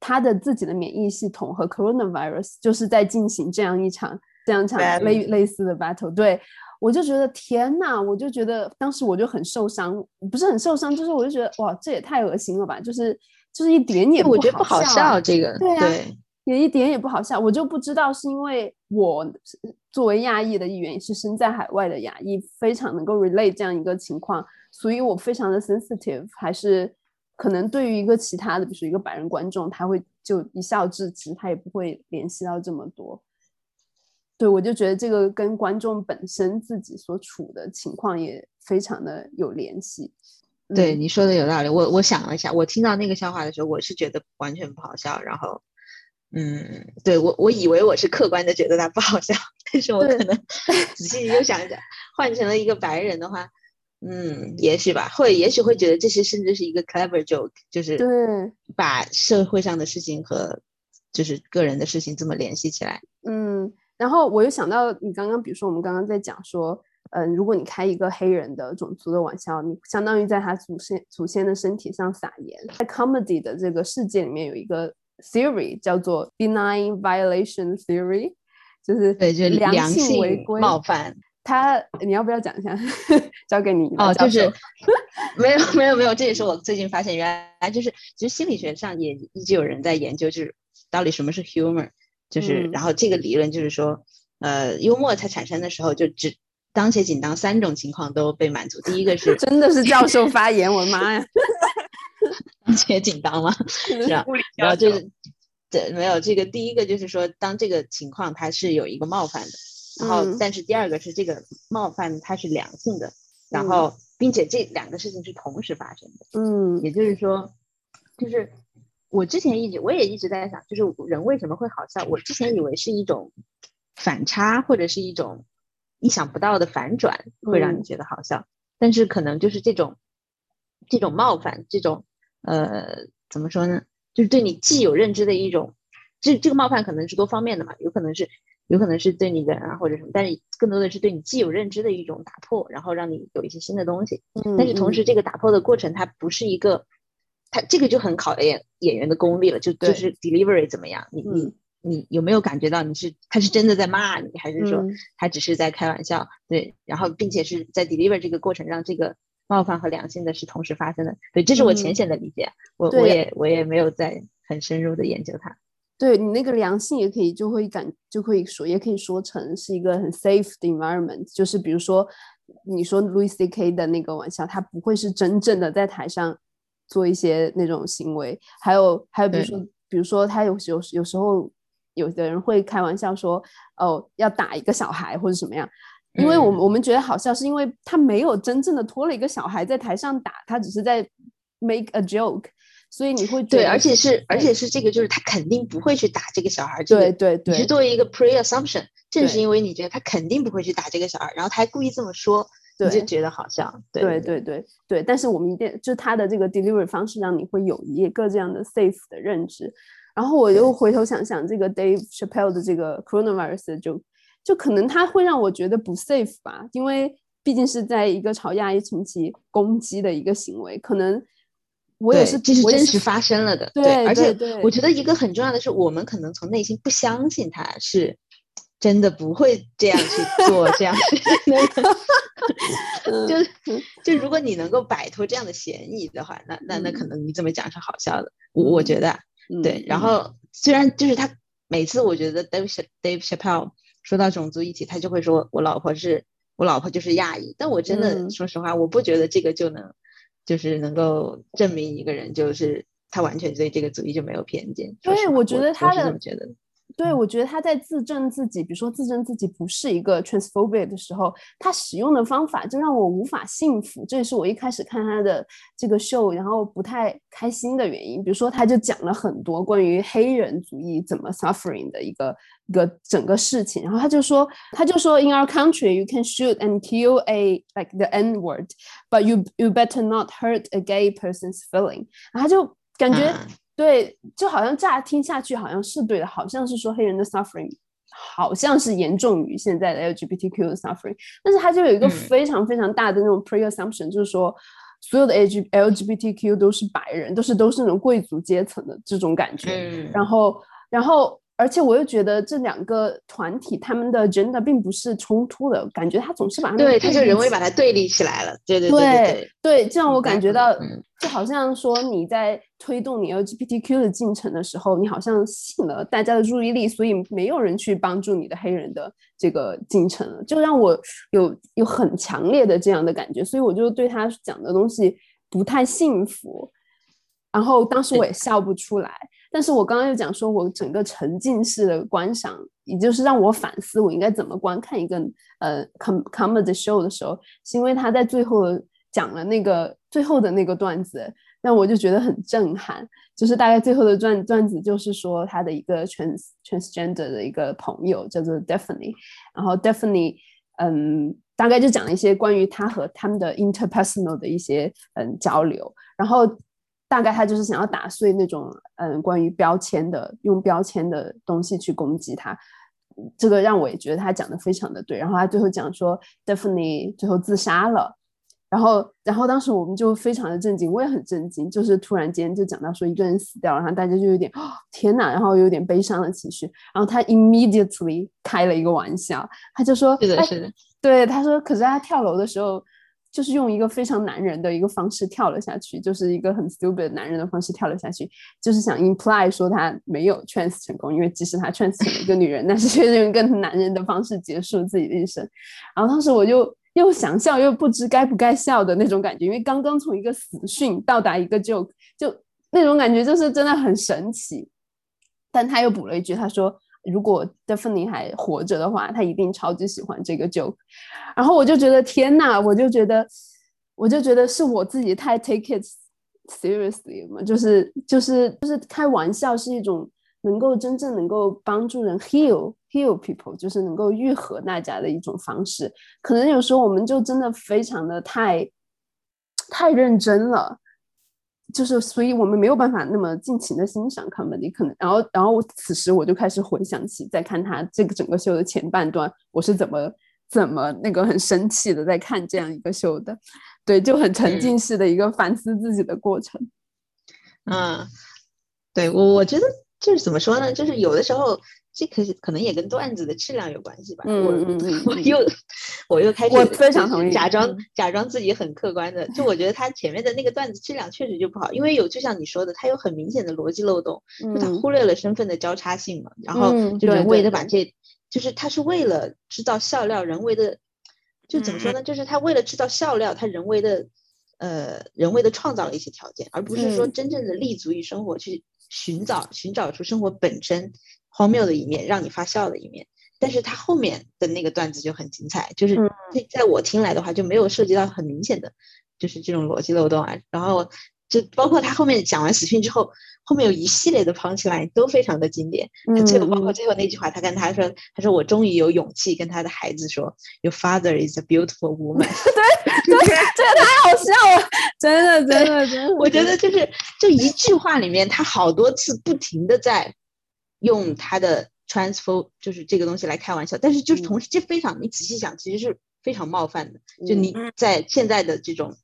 他的自己的免疫系统和 coronavirus 就是在进行这样一场这样一场类类似的 battle。对我就觉得天呐，我就觉得当时我就很受伤，不是很受伤，就是我就觉得哇，这也太恶心了吧，就是就是一点点我觉得不好笑，这个对啊。也一点也不好笑，我就不知道是因为我作为亚裔的一员，也是身在海外的亚裔，非常能够 relate 这样一个情况，所以我非常的 sensitive，还是可能对于一个其他的，比如说一个白人观众，他会就一笑置之，他也不会联系到这么多。对我就觉得这个跟观众本身自己所处的情况也非常的有联系。对你说的有道理，我我想了一下，我听到那个笑话的时候，我是觉得完全不好笑，然后。嗯，对我我以为我是客观的觉得他不好笑，但是我可能仔细又想想，换成了一个白人的话，嗯，也许吧，会也许会觉得这些甚至是一个 clever joke，就是对把社会上的事情和就是个人的事情这么联系起来。嗯，然后我又想到你刚刚，比如说我们刚刚在讲说，嗯，如果你开一个黑人的种族的玩笑，你相当于在他祖先祖先的身体上撒盐，在 comedy 的这个世界里面有一个。Theory 叫做 benign violation theory，就是对，就是良性违规冒犯。他你要不要讲一下？*laughs* 交给你哦，就是没有 *laughs* 没有没有，这也是我最近发现，原来就是其实心理学上也一直有人在研究，就是到底什么是 humor，就是然后这个理论就是说，呃，幽默它产生的时候就只当且仅当三种情况都被满足，第一个是 *laughs* 真的是教授发言，我的妈呀！且紧张吗？*laughs* 然后就是，对，没有这个第一个就是说，当这个情况它是有一个冒犯的，然后但是第二个是这个冒犯它是良性的，然后并且这两个事情是同时发生的。嗯，也就是说，就是我之前一直我也一直在想，就是人为什么会好笑？我之前以为是一种反差或者是一种意想不到的反转会让你觉得好笑，但是可能就是这种这种冒犯这种。呃，怎么说呢？就是对你既有认知的一种，这这个冒犯可能是多方面的嘛，有可能是，有可能是对你的啊或者什么，但是更多的是对你既有认知的一种打破，然后让你有一些新的东西。但是同时，这个打破的过程它不是一个，它这个就很考验演员的功力了，就就是 delivery 怎么样？你你你有没有感觉到你是他是真的在骂你，还是说他只是在开玩笑？对，然后并且是在 deliver 这个过程让这个。冒犯和良性的是同时发生的，对，这是我浅显的理解，我我也我也没有在很深入的研究它。对你那个良性也可以就会感就可以说也可以说成是一个很 safe 的 environment，就是比如说你说 Louis C K 的那个玩笑，他不会是真正的在台上做一些那种行为，还有还有比如说比如说他有有有时候有的人会开玩笑说哦要打一个小孩或者什么样。因为我们我们觉得好笑，是因为他没有真正的拖了一个小孩在台上打，他只是在 make a joke，所以你会对，而且是而且是这个，就是他肯定不会去打这个小孩。对对对，你是作为一个 pre assumption，正是因为你觉得他肯定不会去打这个小孩，然后他还故意这么说，你就觉得好笑。对对对对，但是我们一定就他的这个 delivery 方式，让你会有一个这样的 safe 的认知。然后我又回头想想这个 Dave Chappelle 的这个 coronavirus 就。就可能他会让我觉得不 safe 吧，因为毕竟是在一个朝亚裔群体攻击的一个行为，可能我也是这是真实发生了的。对，而且我觉得一个很重要的是，我们可能从内心不相信他是真的不会这样去 *laughs* 做这样的。*laughs* 就就如果你能够摆脱这样的嫌疑的话，那那那可能你这么讲是好笑的。我我觉得对。然后虽然就是他每次我觉得 Dave Dave Chappelle。说到种族议题，他就会说我老婆是我老婆就是亚裔，但我真的说实话，我不觉得这个就能就是能够证明一个人就是他完全对这个族裔就没有偏见。对，我觉得他的觉得对，我觉得他在自证自己，比如说自证自己不是一个 transphobic 的时候，他使用的方法就让我无法信服。这也是我一开始看他的这个秀，然后不太开心的原因。比如说，他就讲了很多关于黑人主义怎么 suffering 的一个一个整个事情。然后他就说，他就说，In our country, you can shoot and kill a like the N word, but you you better not hurt a gay person's feeling。然后他就感觉。对，就好像乍听下去好像是对的，好像是说黑人的 suffering 好像是严重于现在的 LGBTQ 的 suffering，但是它就有一个非常非常大的那种 pre assumption，就是说所有的 L G LGBTQ 都是白人，都是都是那种贵族阶层的这种感觉，然后然后。而且我又觉得这两个团体他们的 agenda 并不是冲突的，感觉他总是把他们对，他就人为把它对立起来了，对对对对，这让我感觉到，就好像说你在推动你 LGBTQ 的进程的时候，你好像吸引了大家的注意力，所以没有人去帮助你的黑人的这个进程了，就让我有有很强烈的这样的感觉，所以我就对他讲的东西不太信服，然后当时我也笑不出来。但是我刚刚又讲说，我整个沉浸式的观赏，也就是让我反思我应该怎么观看一个呃 com comedy show 的时候，是因为他在最后讲了那个最后的那个段子，让我就觉得很震撼。就是大概最后的段段子就是说他的一个 trans transgender 的一个朋友叫做 Daphne，然后 Daphne 嗯，大概就讲了一些关于他和他们的 interpersonal 的一些嗯交流，然后。大概他就是想要打碎那种嗯关于标签的用标签的东西去攻击他，这个让我也觉得他讲的非常的对。然后他最后讲说 d e f i n e 最后自杀了，然后然后当时我们就非常的震惊，我也很震惊，就是突然间就讲到说一个人死掉，然后大家就有点天哪，然后有点悲伤的情绪。然后他 immediately 开了一个玩笑，他就说是的，是的，对，他说可是他跳楼的时候。就是用一个非常男人的一个方式跳了下去，就是一个很 stupid 男人的方式跳了下去，就是想 imply 说他没有 trans 成功，因为即使他 trans 成了一个女人，但是却用更男人的方式结束自己的一生。然后当时我就又想笑又不知该不该笑的那种感觉，因为刚刚从一个死讯到达一个 joke，就那种感觉就是真的很神奇。但他又补了一句，他说。如果 d e f i n e 还活着的话，他一定超级喜欢这个 joke。然后我就觉得天呐，我就觉得，我就觉得是我自己太 take it seriously 嘛，就是就是就是开玩笑是一种能够真正能够帮助人 heal heal people，就是能够愈合大家的一种方式。可能有时候我们就真的非常的太太认真了。就是，所以我们没有办法那么尽情的欣赏 comedy，可能，然后，然后此时我就开始回想起，在看他这个整个秀的前半段，我是怎么怎么那个很生气的在看这样一个秀的，对，就很沉浸式的一个反思自己的过程。嗯，对我我觉得就是怎么说呢，就是有的时候。这可是可能也跟段子的质量有关系吧。嗯嗯嗯，我又我又开始，我非常同意，假装假装自己很客观的。就我觉得他前面的那个段子质量确实就不好，因为有就像你说的，他有很明显的逻辑漏洞，就他忽略了身份的交叉性嘛。然后就人为的把这，就是他是为了制造笑料，人为的，就怎么说呢？就是他为了制造笑料，他人为的，呃，人为的创造了一些条件，而不是说真正的立足于生活去寻找寻找出生活本身。荒谬的一面，让你发笑的一面，但是他后面的那个段子就很精彩，就是在在我听来的话，就没有涉及到很明显的，就是这种逻辑漏洞啊。然后就包括他后面讲完死讯之后，后面有一系列的捧起来都非常的经典。他最后包括最后那句话，他跟他说：“他说我终于有勇气跟他的孩子说，Your father is a beautiful woman。*laughs* ”对对，这个太好笑了，真的真的真的。我觉得就是就一句话里面，他好多次不停的在。用他的 transfer 就是这个东西来开玩笑，但是就是同时这非常你仔细想，其实是非常冒犯的。就你在现在的这种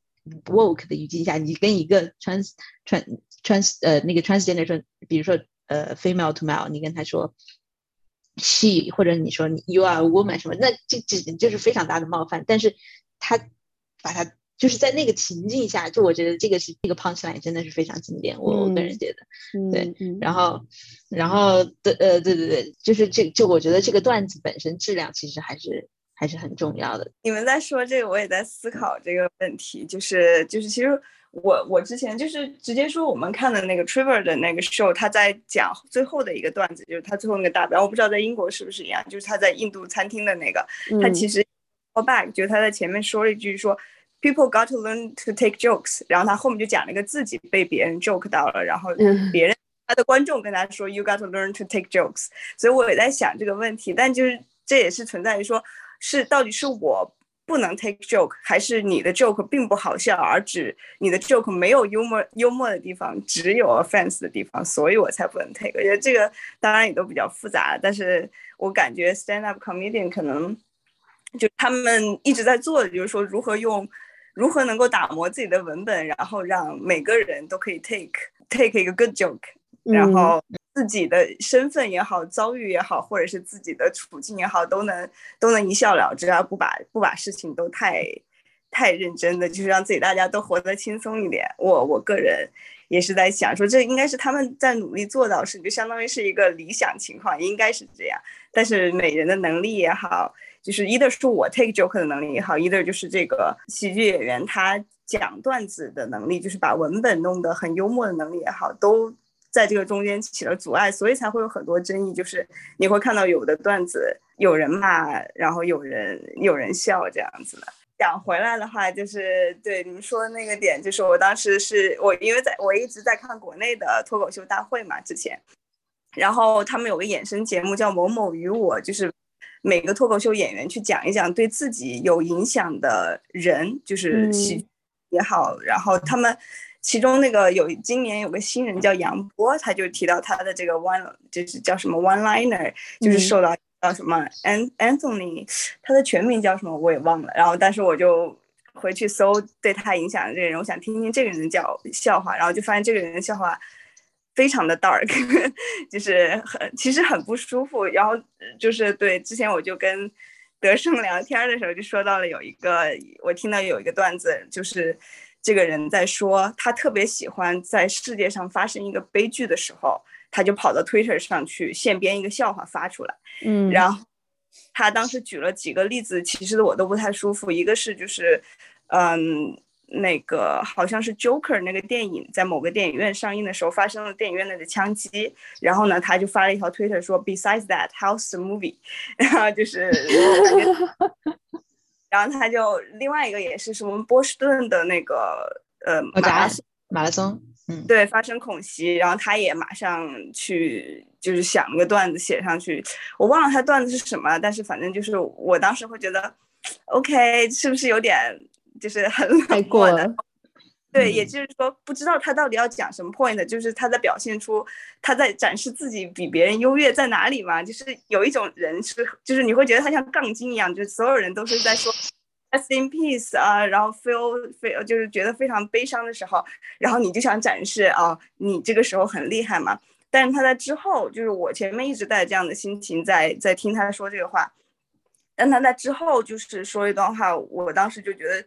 woke 的语境下，你跟一个 trans trans trans 呃那个 transgender 说，比如说呃 female to male，你跟他说 she 或者你说 you are a woman 什么，那这这就是非常大的冒犯。但是他把他。就是在那个情境下，就我觉得这个是这个 punchline 真的是非常经典，我我个人觉得，对，然。后，然后的呃，对对对，就是这就我觉得这个段子本身质量其实还是还是很重要的。你们在说这个，我也在思考这个问题，就是就是其实我我之前就是直接说我们看的那个 Trevor 的那个 show，他在讲最后的一个段子，就是他最后那个大表，我不知道在英国是不是一样，就是他在印度餐厅的那个，他其实 call back，就是他在前面说了一句说 people got to learn to take jokes，然后他后面就讲了一个自己被别人 joke 到了，然后别人他的观众跟他说 you got to learn to take jokes，所以我也在想这个问题，但就是这也是存在于说，是到底是我。不能 take joke，还是你的 joke 并不好笑，而只你的 joke 没有幽默幽默的地方，只有 offense 的地方，所以我才不能 take。我觉得这个当然也都比较复杂，但是我感觉 stand up comedian 可能就他们一直在做的，就是说如何用，如何能够打磨自己的文本，然后让每个人都可以 take take 一个 good joke，然后。自己的身份也好，遭遇也好，或者是自己的处境也好，都能都能一笑了之，而不把不把事情都太太认真的，就是让自己大家都活得轻松一点。我我个人也是在想说，这应该是他们在努力做到，是就相当于是一个理想情况，应该是这样。但是每人的能力也好，就是一的是我 take joke 的能力也好，一的就是这个喜剧演员他讲段子的能力，就是把文本弄得很幽默的能力也好，都。在这个中间起了阻碍，所以才会有很多争议。就是你会看到有的段子有人骂，然后有人有人笑这样子的。讲回来的话，就是对你们说的那个点，就是我当时是我因为在我一直在看国内的脱口秀大会嘛，之前，然后他们有个衍生节目叫《某某与我》，就是每个脱口秀演员去讲一讲对自己有影响的人，就是喜也好，然后他们。其中那个有今年有个新人叫杨波，他就提到他的这个 one 就是叫什么 one liner，就是受到叫什么 An Anthony，他的全名叫什么我也忘了。然后但是我就回去搜对他影响的这个人，我想听听这个人叫笑话，然后就发现这个人的笑话非常的 dark，*laughs* 就是很其实很不舒服。然后就是对之前我就跟德胜聊天的时候就说到了有一个我听到有一个段子就是。这个人在说，他特别喜欢在世界上发生一个悲剧的时候，他就跑到 Twitter 上去现编一个笑话发出来。嗯，然后他当时举了几个例子，其实我都不太舒服。一个是就是，嗯，那个好像是 Joker 那个电影在某个电影院上映的时候发生了电影院内的枪击，然后呢，他就发了一条 Twitter 说，Besides that, how's the movie？*laughs* 然后就是。然后他就另外一个也是什么波士顿的那个呃马拉松马拉松，嗯，对，发生恐袭，然后他也马上去就是想了个段子写上去，我忘了他段子是什么，但是反正就是我当时会觉得，OK，是不是有点就是很冷漠的？对，也就是说，不知道他到底要讲什么 point，就是他在表现出他在展示自己比别人优越在哪里嘛？就是有一种人是，就是你会觉得他像杠精一样，就是所有人都是在说 rest in peace 啊，然后 feel feel 就是觉得非常悲伤的时候，然后你就想展示啊，你这个时候很厉害嘛。但是他在之后，就是我前面一直带着这样的心情在在听他说这个话，但他在之后就是说一段话，我当时就觉得。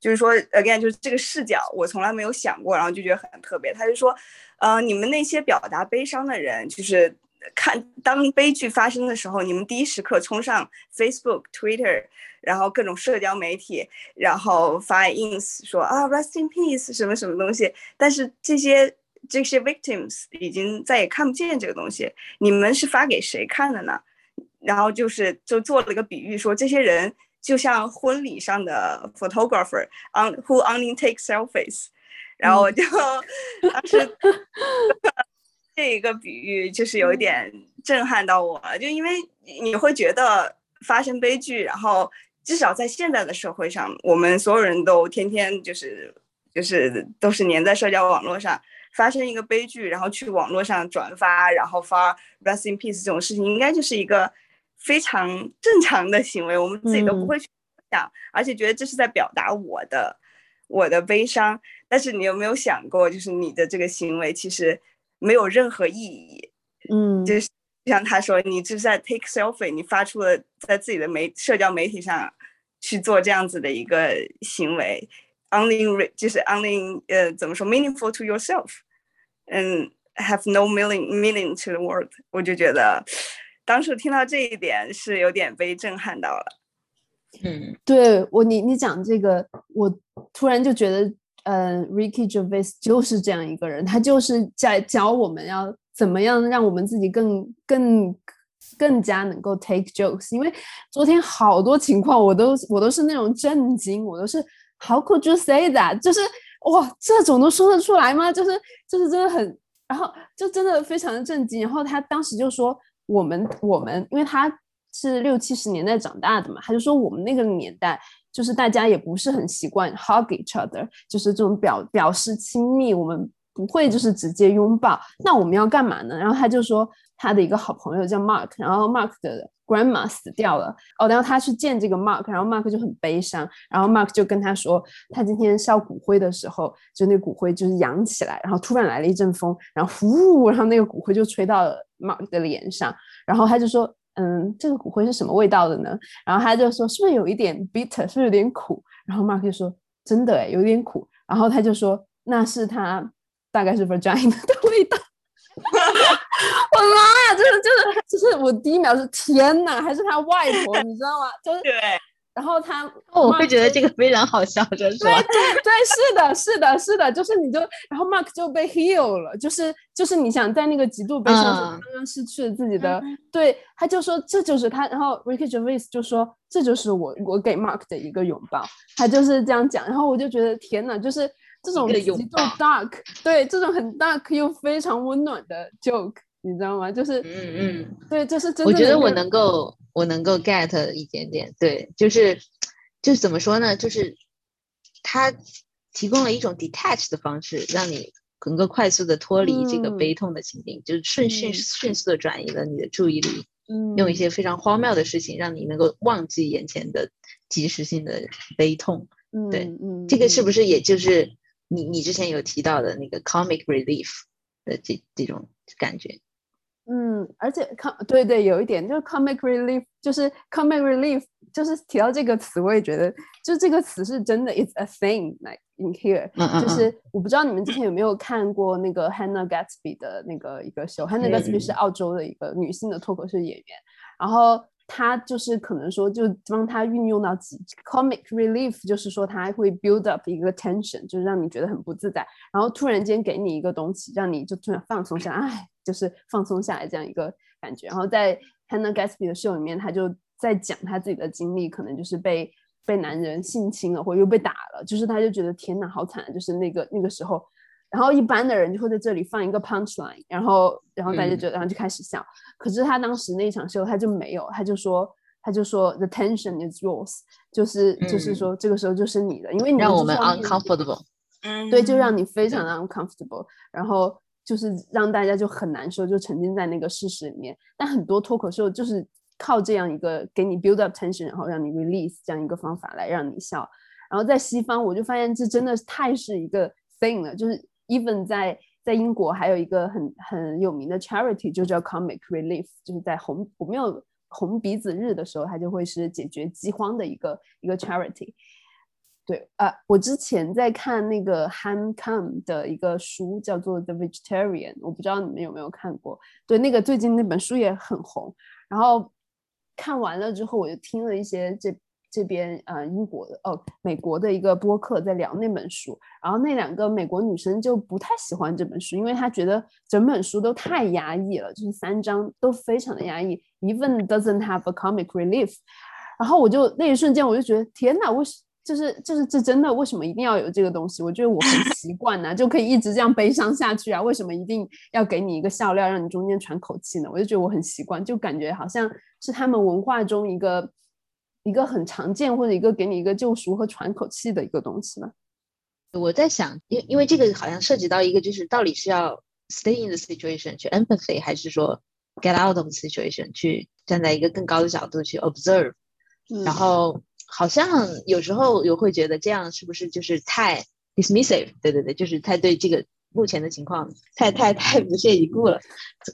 就是说，again，就是这个视角，我从来没有想过，然后就觉得很特别。他就说，呃，你们那些表达悲伤的人，就是看当悲剧发生的时候，你们第一时刻冲上 Facebook、Twitter，然后各种社交媒体，然后发 ins 说啊，rest in peace 什么什么东西。但是这些这些 victims 已经再也看不见这个东西，你们是发给谁看的呢？然后就是就做了一个比喻，说这些人。就像婚礼上的 photographer，on who only take selfies，然后我就当时 *laughs* 这一个比喻就是有一点震撼到我了，就因为你会觉得发生悲剧，然后至少在现在的社会上，我们所有人都天天就是就是都是粘在社交网络上，发生一个悲剧，然后去网络上转发，然后发 rest in peace 这种事情，应该就是一个。非常正常的行为，我们自己都不会去想，而且觉得这是在表达我的我的悲伤。但是你有没有想过，就是你的这个行为其实没有任何意义。嗯，就是像他说，你这是在 take selfie，你发出了在自己的媒社交媒体上去做这样子的一个行为，only 就是 only 呃怎么说 meaningful to yourself，嗯，have no meaning meaning to the world。我就觉得。当时听到这一点是有点被震撼到了，嗯，对我你你讲这个，我突然就觉得嗯，Ricky Gervais 就是这样一个人，他就是在教我们要怎么样让我们自己更更更加能够 take jokes。因为昨天好多情况，我都我都是那种震惊，我都是 How could you say that？就是哇，这种都说得出来吗？就是就是真的很，然后就真的非常的震惊。然后他当时就说我们我们，因为他是六七十年代长大的嘛，他就说我们那个年代。就是大家也不是很习惯 hug each other，就是这种表表示亲密，我们不会就是直接拥抱。那我们要干嘛呢？然后他就说他的一个好朋友叫 Mark，然后 Mark 的 grandma 死掉了哦，然后他去见这个 Mark，然后 Mark 就很悲伤，然后 Mark 就跟他说，他今天烧骨灰的时候，就那骨灰就是扬起来，然后突然来了一阵风，然后呼，然后那个骨灰就吹到了 Mark 的脸上，然后他就说。嗯，这个骨灰是什么味道的呢？然后他就说，是不是有一点 bitter，是不是有点苦？然后 Mark 就说，真的哎，有点苦。然后他就说，那是他大概是 vagina 的味道。*laughs* 我妈呀，就是就是就是我第一秒是天哪，还是他外婆，你知道吗？就是对。然后他，我会觉得这个非常好笑，就是对对对，是的，是的，是的，就是你就，然后 Mark 就被 heal 了，就是就是你想在那个极度悲伤中刚刚失去了自己的，对，他就说这就是他，然后 Ricky Gervais 就说这就是我我给 Mark 的一个拥抱，他就是这样讲，然后我就觉得天哪，就是这种极度 dark，对，这种很 dark 又非常温暖的 joke，你知道吗？就是嗯嗯，对，这是真的，我觉得我能够。我能够 get 一点点，对，就是，就是怎么说呢？就是他提供了一种 detach 的方式，让你能够快速的脱离这个悲痛的情景，就是迅迅迅速的转移了你的注意力，用一些非常荒谬的事情，让你能够忘记眼前的即时性的悲痛。对，这个是不是也就是你你之前有提到的那个 comic relief 的这这种感觉？嗯，而且 com 对对，有一点就是 comic relief，就是 comic relief，就是提到这个词，我也觉得，就这个词是真的，it's a thing，like in here，就是我不知道你们之前有没有看过那个 Hannah Gatsby 的那个一个秀，Hannah Gatsby 是澳洲的一个女性的脱口秀演员，然后她就是可能说就帮她运用到 comic relief，就是说她会 build up 一个 tension，就是让你觉得很不自在，然后突然间给你一个东西，让你就突然放松下来，哎。就是放松下来这样一个感觉，然后在 Hannah Gatsby 的秀里面，他就在讲他自己的经历，可能就是被被男人性侵了，或者又被打了，就是他就觉得天哪，好惨！就是那个那个时候，然后一般的人就会在这里放一个 punch line，然后然后大家就然后就开始笑。可是他当时那场秀他就没有，他就说他就说 the tension is yours，就是就是说这个时候就是你的，因为你让我们 uncomfortable，嗯，对，就让你非常的 uncomfortable，然后。就是让大家就很难受，就沉浸在那个事实里面。但很多脱口秀就是靠这样一个给你 build up tension，然后让你 release 这样一个方法来让你笑。然后在西方，我就发现这真的太是一个 thing 了。就是 even 在在英国还有一个很很有名的 charity，就叫 comic relief，就是在红我没有红鼻子日的时候，它就会是解决饥荒的一个一个 charity。对啊，我之前在看那个 Han Kam 的一个书，叫做《The Vegetarian》，我不知道你们有没有看过。对，那个最近那本书也很红。然后看完了之后，我就听了一些这这边呃英国的哦美国的一个播客在聊那本书。然后那两个美国女生就不太喜欢这本书，因为她觉得整本书都太压抑了，就是三章都非常的压抑，even doesn't have a comic relief。然后我就那一瞬间我就觉得天哪，为什就是就是这真的为什么一定要有这个东西？我觉得我很 *laughs* 习惯呢，就可以一直这样悲伤下去啊。为什么一定要给你一个笑料，让你中间喘口气呢？我就觉得我很习惯，就感觉好像是他们文化中一个一个很常见或者一个给你一个救赎和喘口气的一个东西吧。我在想，因因为这个好像涉及到一个，就是到底是要 stay in the situation 去 empathy，还是说 get out of the situation 去站在一个更高的角度去 observe，然后。好像有时候有会觉得这样是不是就是太 dismissive？对对对，就是太对这个目前的情况太太太不屑一顾了。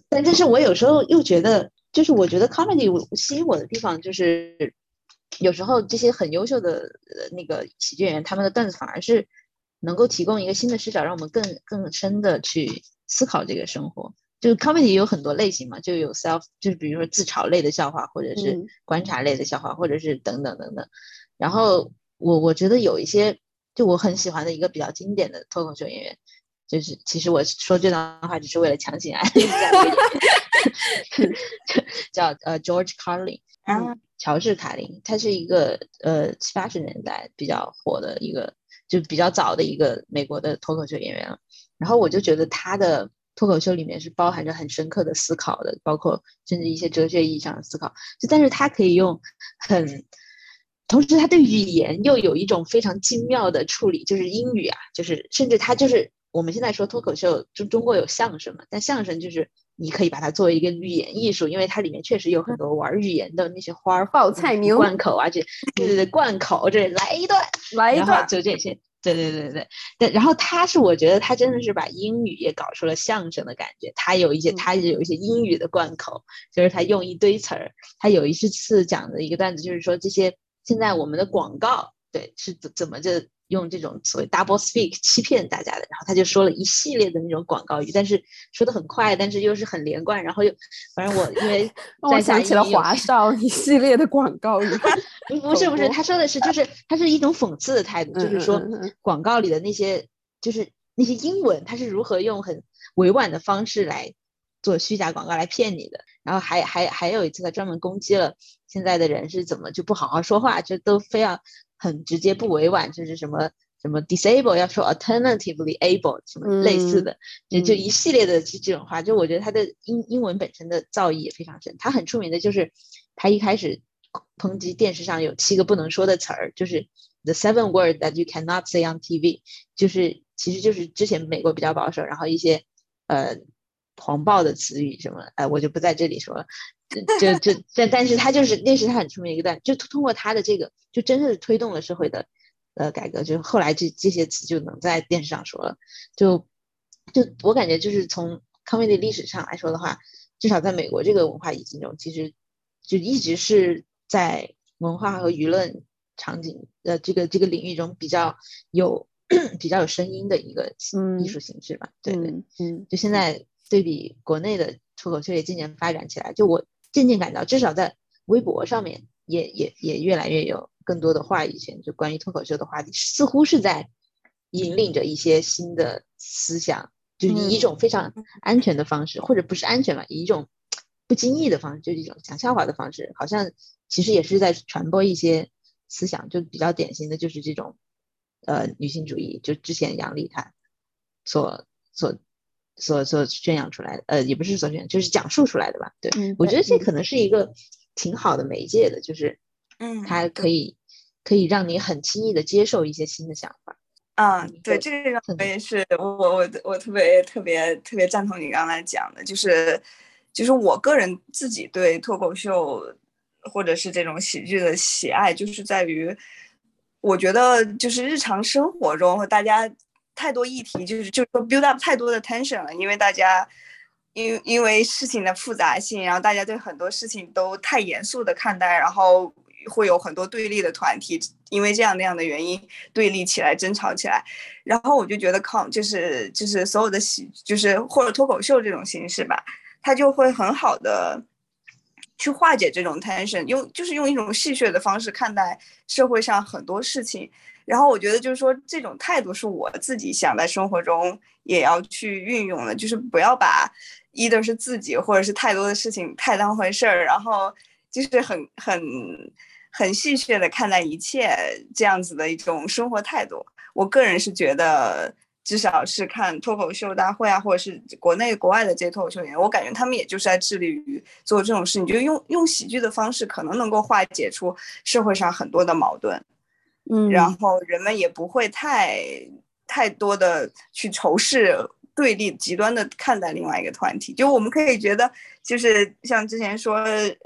但但是我有时候又觉得，就是我觉得 comedy 吸引我的地方就是，有时候这些很优秀的那个喜剧演员，他们的段子反而是能够提供一个新的视角，让我们更更深的去思考这个生活。就是 comedy 有很多类型嘛，就有 self，就是比如说自嘲类的笑话，或者是观察类的笑话，或者是等等等等。然后我我觉得有一些就我很喜欢的一个比较经典的脱口秀演员，就是其实我说这段话只是为了强行安利一下，*laughs* 叫呃 George Carlin，啊，乔治卡林，他是一个呃七八十年代比较火的一个，就比较早的一个美国的脱口秀演员了。然后我就觉得他的脱口秀里面是包含着很深刻的思考的，包括甚至一些哲学意义上的思考。就但是他可以用很，同时他对语言又有一种非常精妙的处理，就是英语啊，就是甚至他就是我们现在说脱口秀，中中国有相声嘛，但相声就是你可以把它作为一个语言艺术，因为它里面确实有很多玩语言的那些花儿报菜名贯口啊，这对对对贯口这来一段。来一段，就这些，对对对对对。然后他是，我觉得他真的是把英语也搞出了相声的感觉。他有一些，嗯他也有一些英语的贯口，就是他用一堆词儿。他有一次讲的一个段子，就是说这些现在我们的广告，对，是怎怎么就用这种所谓 double speak 欺骗大家的。然后他就说了一系列的那种广告语，但是说的很快，但是又是很连贯。然后又，反正我因为 *laughs* 让我想起了华少一系列的广告语。*laughs* 不不是不是，他说的是就是他是一种讽刺的态度，就是说广告里的那些就是那些英文，他是如何用很委婉的方式来做虚假广告来骗你的。然后还还还有一次，他专门攻击了现在的人是怎么就不好好说话，就都非要很直接不委婉，就是什么。什么 disable 要说 alternatively able 什么类似嗯的，就就嗯一系列的这这种话，就我觉得他的英英文本身的造诣也非常深。他很出名的就是他一开始抨击电视上有七个不能说的词儿，就是 the seven word that you cannot say on TV，就是其实就是之前美国比较保守，然后一些呃黄暴的词语什么，呃我就不在这里说了。就就但但是他就是那是他很出名一个段，就通过他的这个，就真的是推动了社会的呃改革，就后来这这些词就能在电视上说了，就就我感觉就是从 comedy 历史上来说的话，至少在美国这个文化语境中，其实就一直是在文化和舆论场景呃这个这个领域中比较有比较有声音的一个嗯艺术形式吧。对对，嗯嗯就现在对比国内的脱口秀也渐渐发展起来，就我渐渐感到，至少在微博上面也也也越来越有更多的话语权，就关于脱口秀的话题，似乎是在引领着一些新的思想，就是以一种非常安全的方式，或者不是安全吧，以一种不经意的方式，就是一种讲笑话的方式，好像其实也是在传播一些思想，就比较典型的就是这种呃女性主义，就之前杨丽她所所所所宣扬出来的，呃，也不是所宣扬，就是讲述出来的吧。对，嗯，我觉得这可能是一个挺好的媒介的，就是嗯它可以可以让你很轻易的接受一些新的想法。嗯，对对这个嗯我也是，我我我特别特别特别赞同你刚才讲的，就是就是我个人自己对脱口秀或者是这种喜剧的喜爱，就是在于我觉得就是日常生活中大家太多议题，就是就是说 build up 太多的 tension 了，因为大家。因因为事情的复杂性，然后大家对很多事情都太严肃的看待，然后会有很多对立的团体，因为这样那样的原因对立起来、争吵起来。然后我就觉得靠，就是就是所有的喜，就是或者脱口秀这种形式吧，它就会很好的去化解这种 tension，用就是用一种戏谑的方式看待社会上很多事情。然后我觉得就是说，这种态度是我自己想在生活中也要去运用的，就是不要把 either 是自己或者是太多的事情太当回事儿，然后就是很很很戏谑的看待一切这样子的一种生活态度。我个人是觉得，至少是看脱口秀大会啊，或者是国内国外的这些脱口秀演员，我感觉他们也就是在致力于做这种事情，就用用喜剧的方式，可能能够化解出社会上很多的矛盾。嗯，然后人们也不会太太多的去仇视、对立、极端的看待另外一个团体。就我们可以觉得，就是像之前说，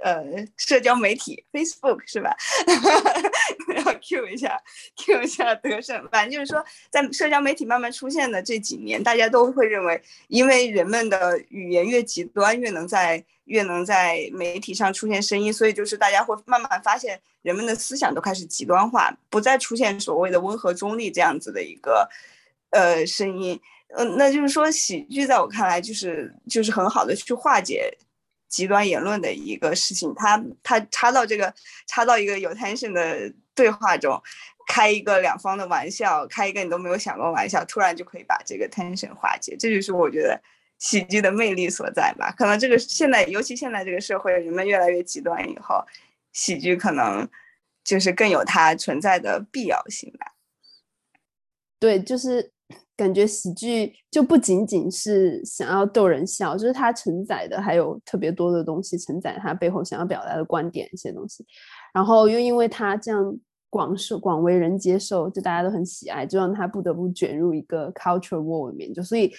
呃，社交媒体 Facebook 是吧？*laughs* 要 Q 一下，Q 一下德胜。反正就是说，在社交媒体慢慢出现的这几年，大家都会认为，因为人们的语言越极端，越能在越能在媒体上出现声音，所以就是大家会慢慢发现，人们的思想都开始极端化，不再出现所谓的温和中立这样子的一个呃声音。嗯、那就是说，喜剧在我看来，就是就是很好的去化解极端言论的一个事情。它它插到这个插到一个有 tension 的对话中开一个两方的玩笑，开一个你都没有想过玩笑，突然就可以把这个 tension 化解，这就是我觉得喜剧的魅力所在吧。可能这个现在，尤其现在这个社会，人们越来越极端以后，喜剧可能就是更有它存在的必要性吧。对，就是感觉喜剧就不仅仅是想要逗人笑，就是它承载的还有特别多的东西，承载它背后想要表达的观点一些东西。然后又因为它这样广受广为人接受，就大家都很喜爱，就让它不得不卷入一个 culture war 里面。就所以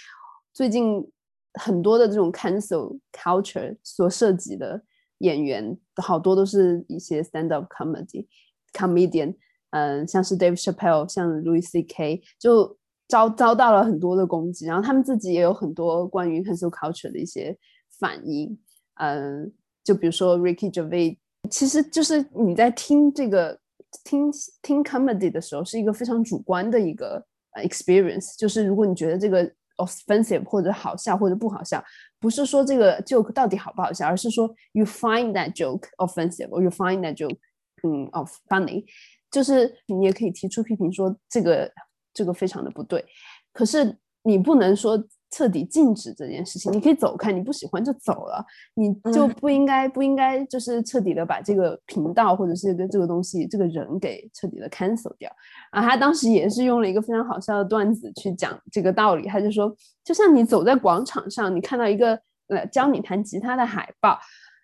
最近很多的这种 cancel culture 所涉及的演员，好多都是一些 stand up comedy comedian。嗯，像是 Dave Chappelle，像 Louis C.K. 就遭遭到了很多的攻击，然后他们自己也有很多关于 cancel culture 的一些反应。嗯，就比如说 Ricky Gervais，其实就是你在听这个听听 comedy 的时候，是一个非常主观的一个 experience。就是如果你觉得这个 offensive 或者好笑或者不好笑，不是说这个 joke 到底好不好笑，而是说 you find that joke offensive，or you find that joke 嗯 of funny。就是你也可以提出批评，说这个这个非常的不对，可是你不能说彻底禁止这件事情，你可以走开，你不喜欢就走了，你就不应该不应该就是彻底的把这个频道或者是跟这个东西这个人给彻底的 cancel 掉啊！他当时也是用了一个非常好笑的段子去讲这个道理，他就说，就像你走在广场上，你看到一个呃教你弹吉他的海报。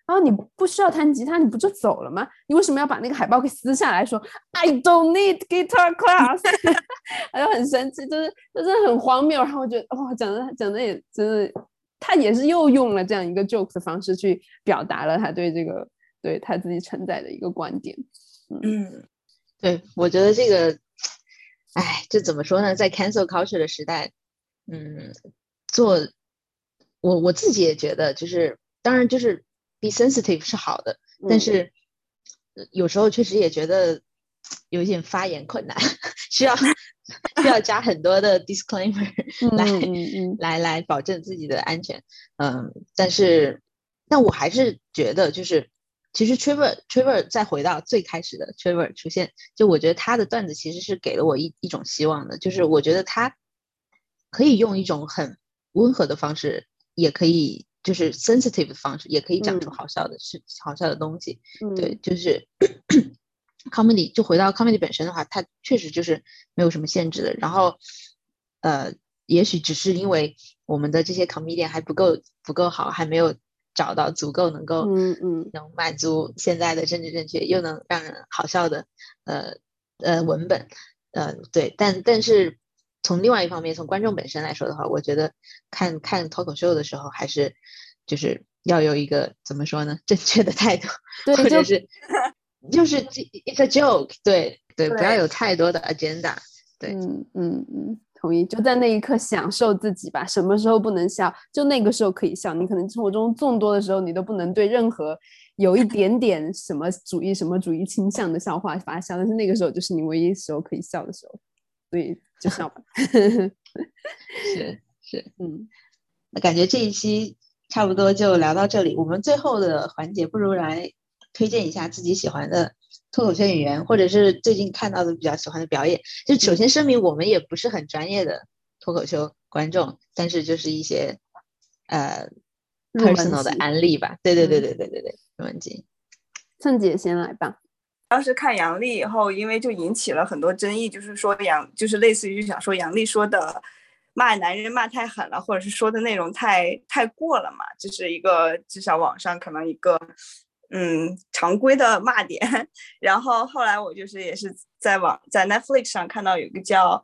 然后你不需要弹吉他，你不就走了吗？你为什么要把那个海报给撕下来说 I don't need guitar class？*laughs* 他就很生气，就是就是很荒谬。然后我觉得哇，讲的讲的也真的，他也是又用了这样一个 joke 的方式去表达了他对这个对他自己承载的一个观点。嗯，对，我觉得这个，哎，这怎么说呢？在 cancel culture 的时代，嗯，做我我自己也觉得，就是当然就是。Be sensitive 是好的，但是有时候确实也觉得有一点发言困难，需要 *laughs* 需要加很多的 disclaimer 来来来保证自己的安全。嗯，但是但我还是觉得，就是其实 Trevor Trevor 再回到最开始的 Trevor 出现，就我觉得他的段子其实是给了我一一种希望的，就是我觉得他可以用一种很温和的方式，也可以。就是 sensitive 的方式，也可以讲出好笑的事、好笑的东西。对，就是 comedy。就回到 comedy 本身的话，它确实就是没有什么限制的。然后，呃，也许只是因为我们的这些 comedian 还不够不够好，还没有找到足够能够嗯嗯能满足现在的政治正确，又能让人好笑的呃呃文本。呃，对，但但是。从另外一方面，从观众本身来说的话，我觉得看看脱口秀的时候，还是就是要有一个怎么说呢，正确的态度，*laughs* 或者是 *laughs* 就是 it's a joke，对对，不要有太多的 agenda，对，嗯嗯嗯，同意，就在那一刻享受自己吧。什么时候不能笑，就那个时候可以笑。你可能生活中众多的时候，你都不能对任何有一点点什么主义、什么主义倾向的笑话发笑，但是那个时候就是你唯一时候可以笑的时候，所以。就笑吧，*laughs* 是是，嗯，那感觉这一期差不多就聊到这里。我们最后的环节，不如来推荐一下自己喜欢的脱口秀演员，或者是最近看到的比较喜欢的表演。就首先声明，我们也不是很专业的脱口秀观众，但是就是一些呃 personal 的案例吧。对对对对对对对，没问题。凤姐先来吧。当时看杨笠以后，因为就引起了很多争议，就是说杨就是类似于想说杨笠说的骂男人骂太狠了，或者是说的内容太太过了嘛，这是一个至少网上可能一个嗯常规的骂点。*laughs* 然后后来我就是也是在网在 Netflix 上看到有一个叫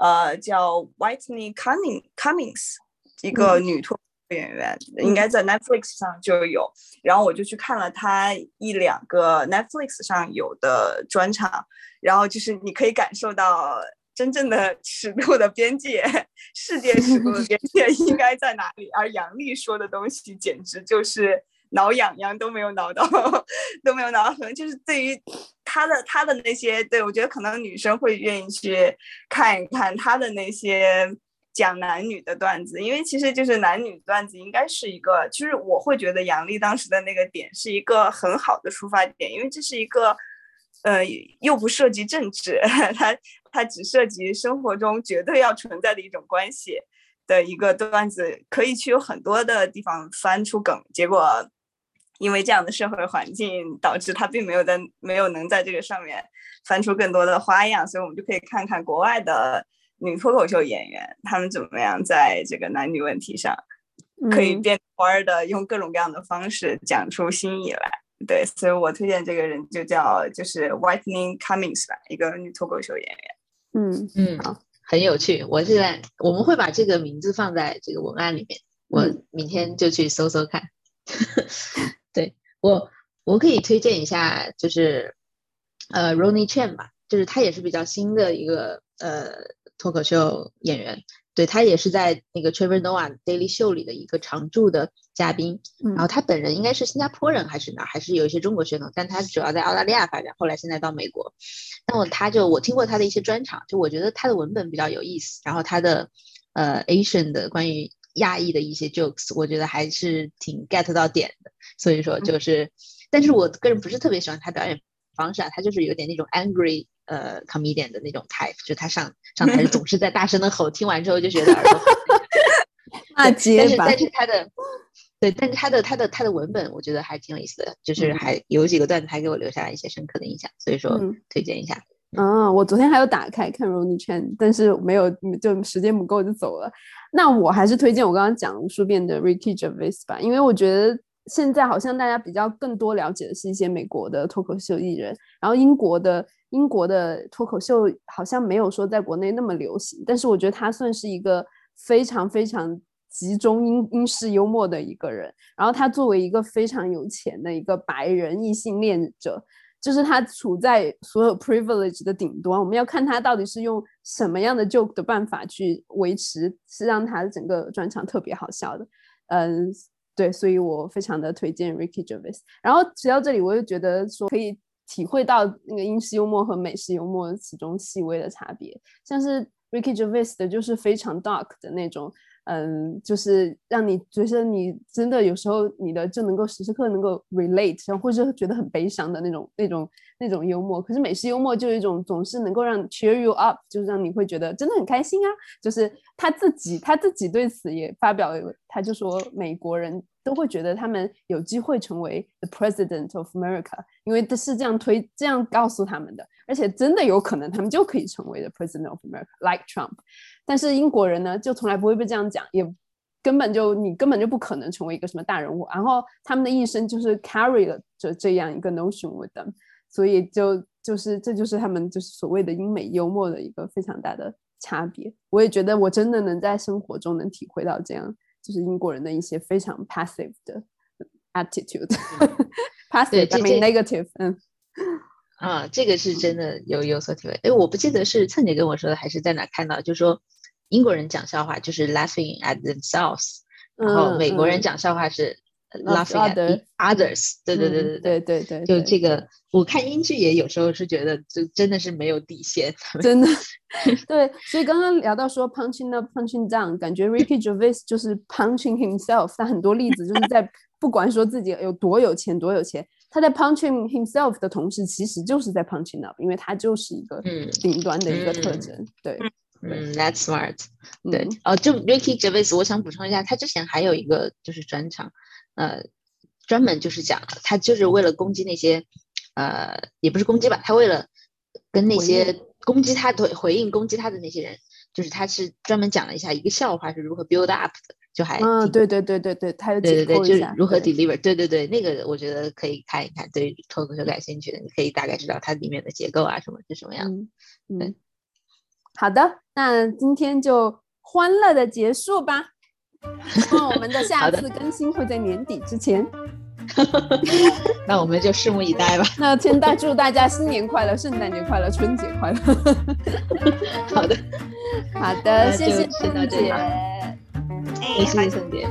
呃叫 Whitney Cummings Cummings 一个女脱。演员应该在 Netflix 上就有，然后我就去看了他一两个 Netflix 上有的专场，然后就是你可以感受到真正的尺度的边界，世界尺度的边界 *laughs* 应该在哪里。而杨笠说的东西简直就是挠痒痒都没有挠到，*laughs* 都没有挠到，可能就是对于他的他的那些，对我觉得可能女生会愿意去看一看他的那些。讲男女的段子，因为其实就是男女段子应该是一个，就是我会觉得杨笠当时的那个点是一个很好的出发点，因为这是一个呃，又不涉及政治，*laughs* 它它只涉及生活中绝对要存在的一种关系的一个段子，可以去有很多的地方翻出梗。结果因为这样的社会环境，导致他并没有在没有能在这个上面翻出更多的花样，所以我们就可以看看国外的女脱口秀演员他们怎么样在这个男女问题上可以变花的，用各种各样的方式讲出新意来。对，所以我推荐这个人就叫就是 Whitening Cummings 吧，一个女脱口秀演员。嗯嗯，好，很有趣。我现在我们会把这个名字放在这个文案里面，我明天就去搜搜看。*laughs* 对我，我可以推荐一下，就是呃 Ronnie Chan 吧，就是他也是比较新的一个呃脱口秀演员。对他也是在那个 Trevor Noah Daily Show 里的一个常驻的嘉宾，然后他本人应该是新加坡人还是哪，还是有一些中国血统，但他主要在澳大利亚发展，后来现在到美国。那么他就我听过他的一些专场，就我觉得他的文本比较有意思，然后他的呃 Asian 的关于亚裔的一些 jokes，我觉得还是挺 get 到点的。所以说就是，但是我个人不是特别喜欢他表演方式啊，他就是有点那种 angry。呃，comedian 的那种 type，就他上上台总 *laughs* 是在大声的吼，听完之后就觉得耳朵啊，结巴。但是但是他的对，但是他的他的他的文本，我觉得还挺有意思的，就是还有几个段子还给我留下来一些深刻的印象，所以说推荐一下。嗯，我昨天还有打开看 Ronnie Chan，但是没有，就时间不够就走了。那我还是推荐我刚刚讲无数遍的 Ricky Gervais 吧，因为我觉得现在好像大家比较更多了解的是一些美国的脱口秀艺人，然后英国的。英国的脱口秀好像没有说在国内那么流行，但是我觉得他算是一个非常非常集中英英式幽默的一个人。然后他作为一个非常有钱的一个白人异性恋者，就是他处在所有 privilege 的顶端。我们要看他到底是用什么样的 joke 的办法去维持，是让他整个专场特别好笑的。嗯，对，所以我非常的推荐 Ricky Gervais。然后提到这里，我又觉得说可以。体会到那个英式幽默和美式幽默其中细微的差别，像是 Ricky Gervais 的就是非常 dark 的那种，嗯，就是让你觉得你真的有时候你的就能够时时刻能够 relate，然后或者觉得很悲伤的那种那种那种幽默。可是美式幽默就有一种总是能够让 cheer you up，就是让你会觉得真的很开心啊。就是他自己他自己对此也发表，他就说美国人。都会觉得他们有机会成为 the president of America，因为这是这样推这样告诉他们的，而且真的有可能他们就可以成为 the president of America，like Trump。但是英国人呢，就从来不会被这样讲，也根本就你根本就不可能成为一个什么大人物。然后他们的一生就是 carry 了着这样一个 notion with them，所以就就是这就是他们就是所谓的英美幽默的一个非常大的差别。我也觉得我真的能在生活中能体会到这样。就是英国人的一些非常 passive 的 attitude，passive *laughs* I mean negative，嗯，啊，这个是真的有有所体会。哎，我不记得是蹭姐跟我说的，还是在哪看到，就是说英国人讲笑话就是 laughing at themselves，然后美国人讲笑话是。Laughing at others，对对对对对对对，就这个，我看英剧也有时候是觉得，就真的是没有底线，真的。对，所以刚刚聊到说 punching up, punching down，感觉 Ricky Gervais 就是 punching himself。他很多例子就是在不管说自己有多有钱多有钱，他在 punching himself 的同时，其实就是在 punching up，因为他就是一个顶端的一个特征。对，嗯，That's smart。对，哦，就 Ricky Gervais，我想补充一下，他之前还有一个就是专场。呃，专门就是讲，他就是为了攻击那些，呃，也不是攻击吧，他为了跟那些攻击他的回应攻击他的那些人，就是他是专门讲了一下一个笑话是如何 build up 的，就还嗯，对对对对对，他有对对对，就是如何 deliver，对对对，那个我觉得可以看一看，对脱口秀感兴趣的，你可以大概知道它里面的结构啊什么是什么样。嗯，好的，那今天就欢乐的结束吧。*laughs* 那我们的下次更新会在年底之前，*laughs* 那我们就拭目以待吧。那先大祝大家新年快乐、圣诞节快乐、春节快乐。*laughs* 好的，好的，谢谢圣诞节，谢谢圣诞节。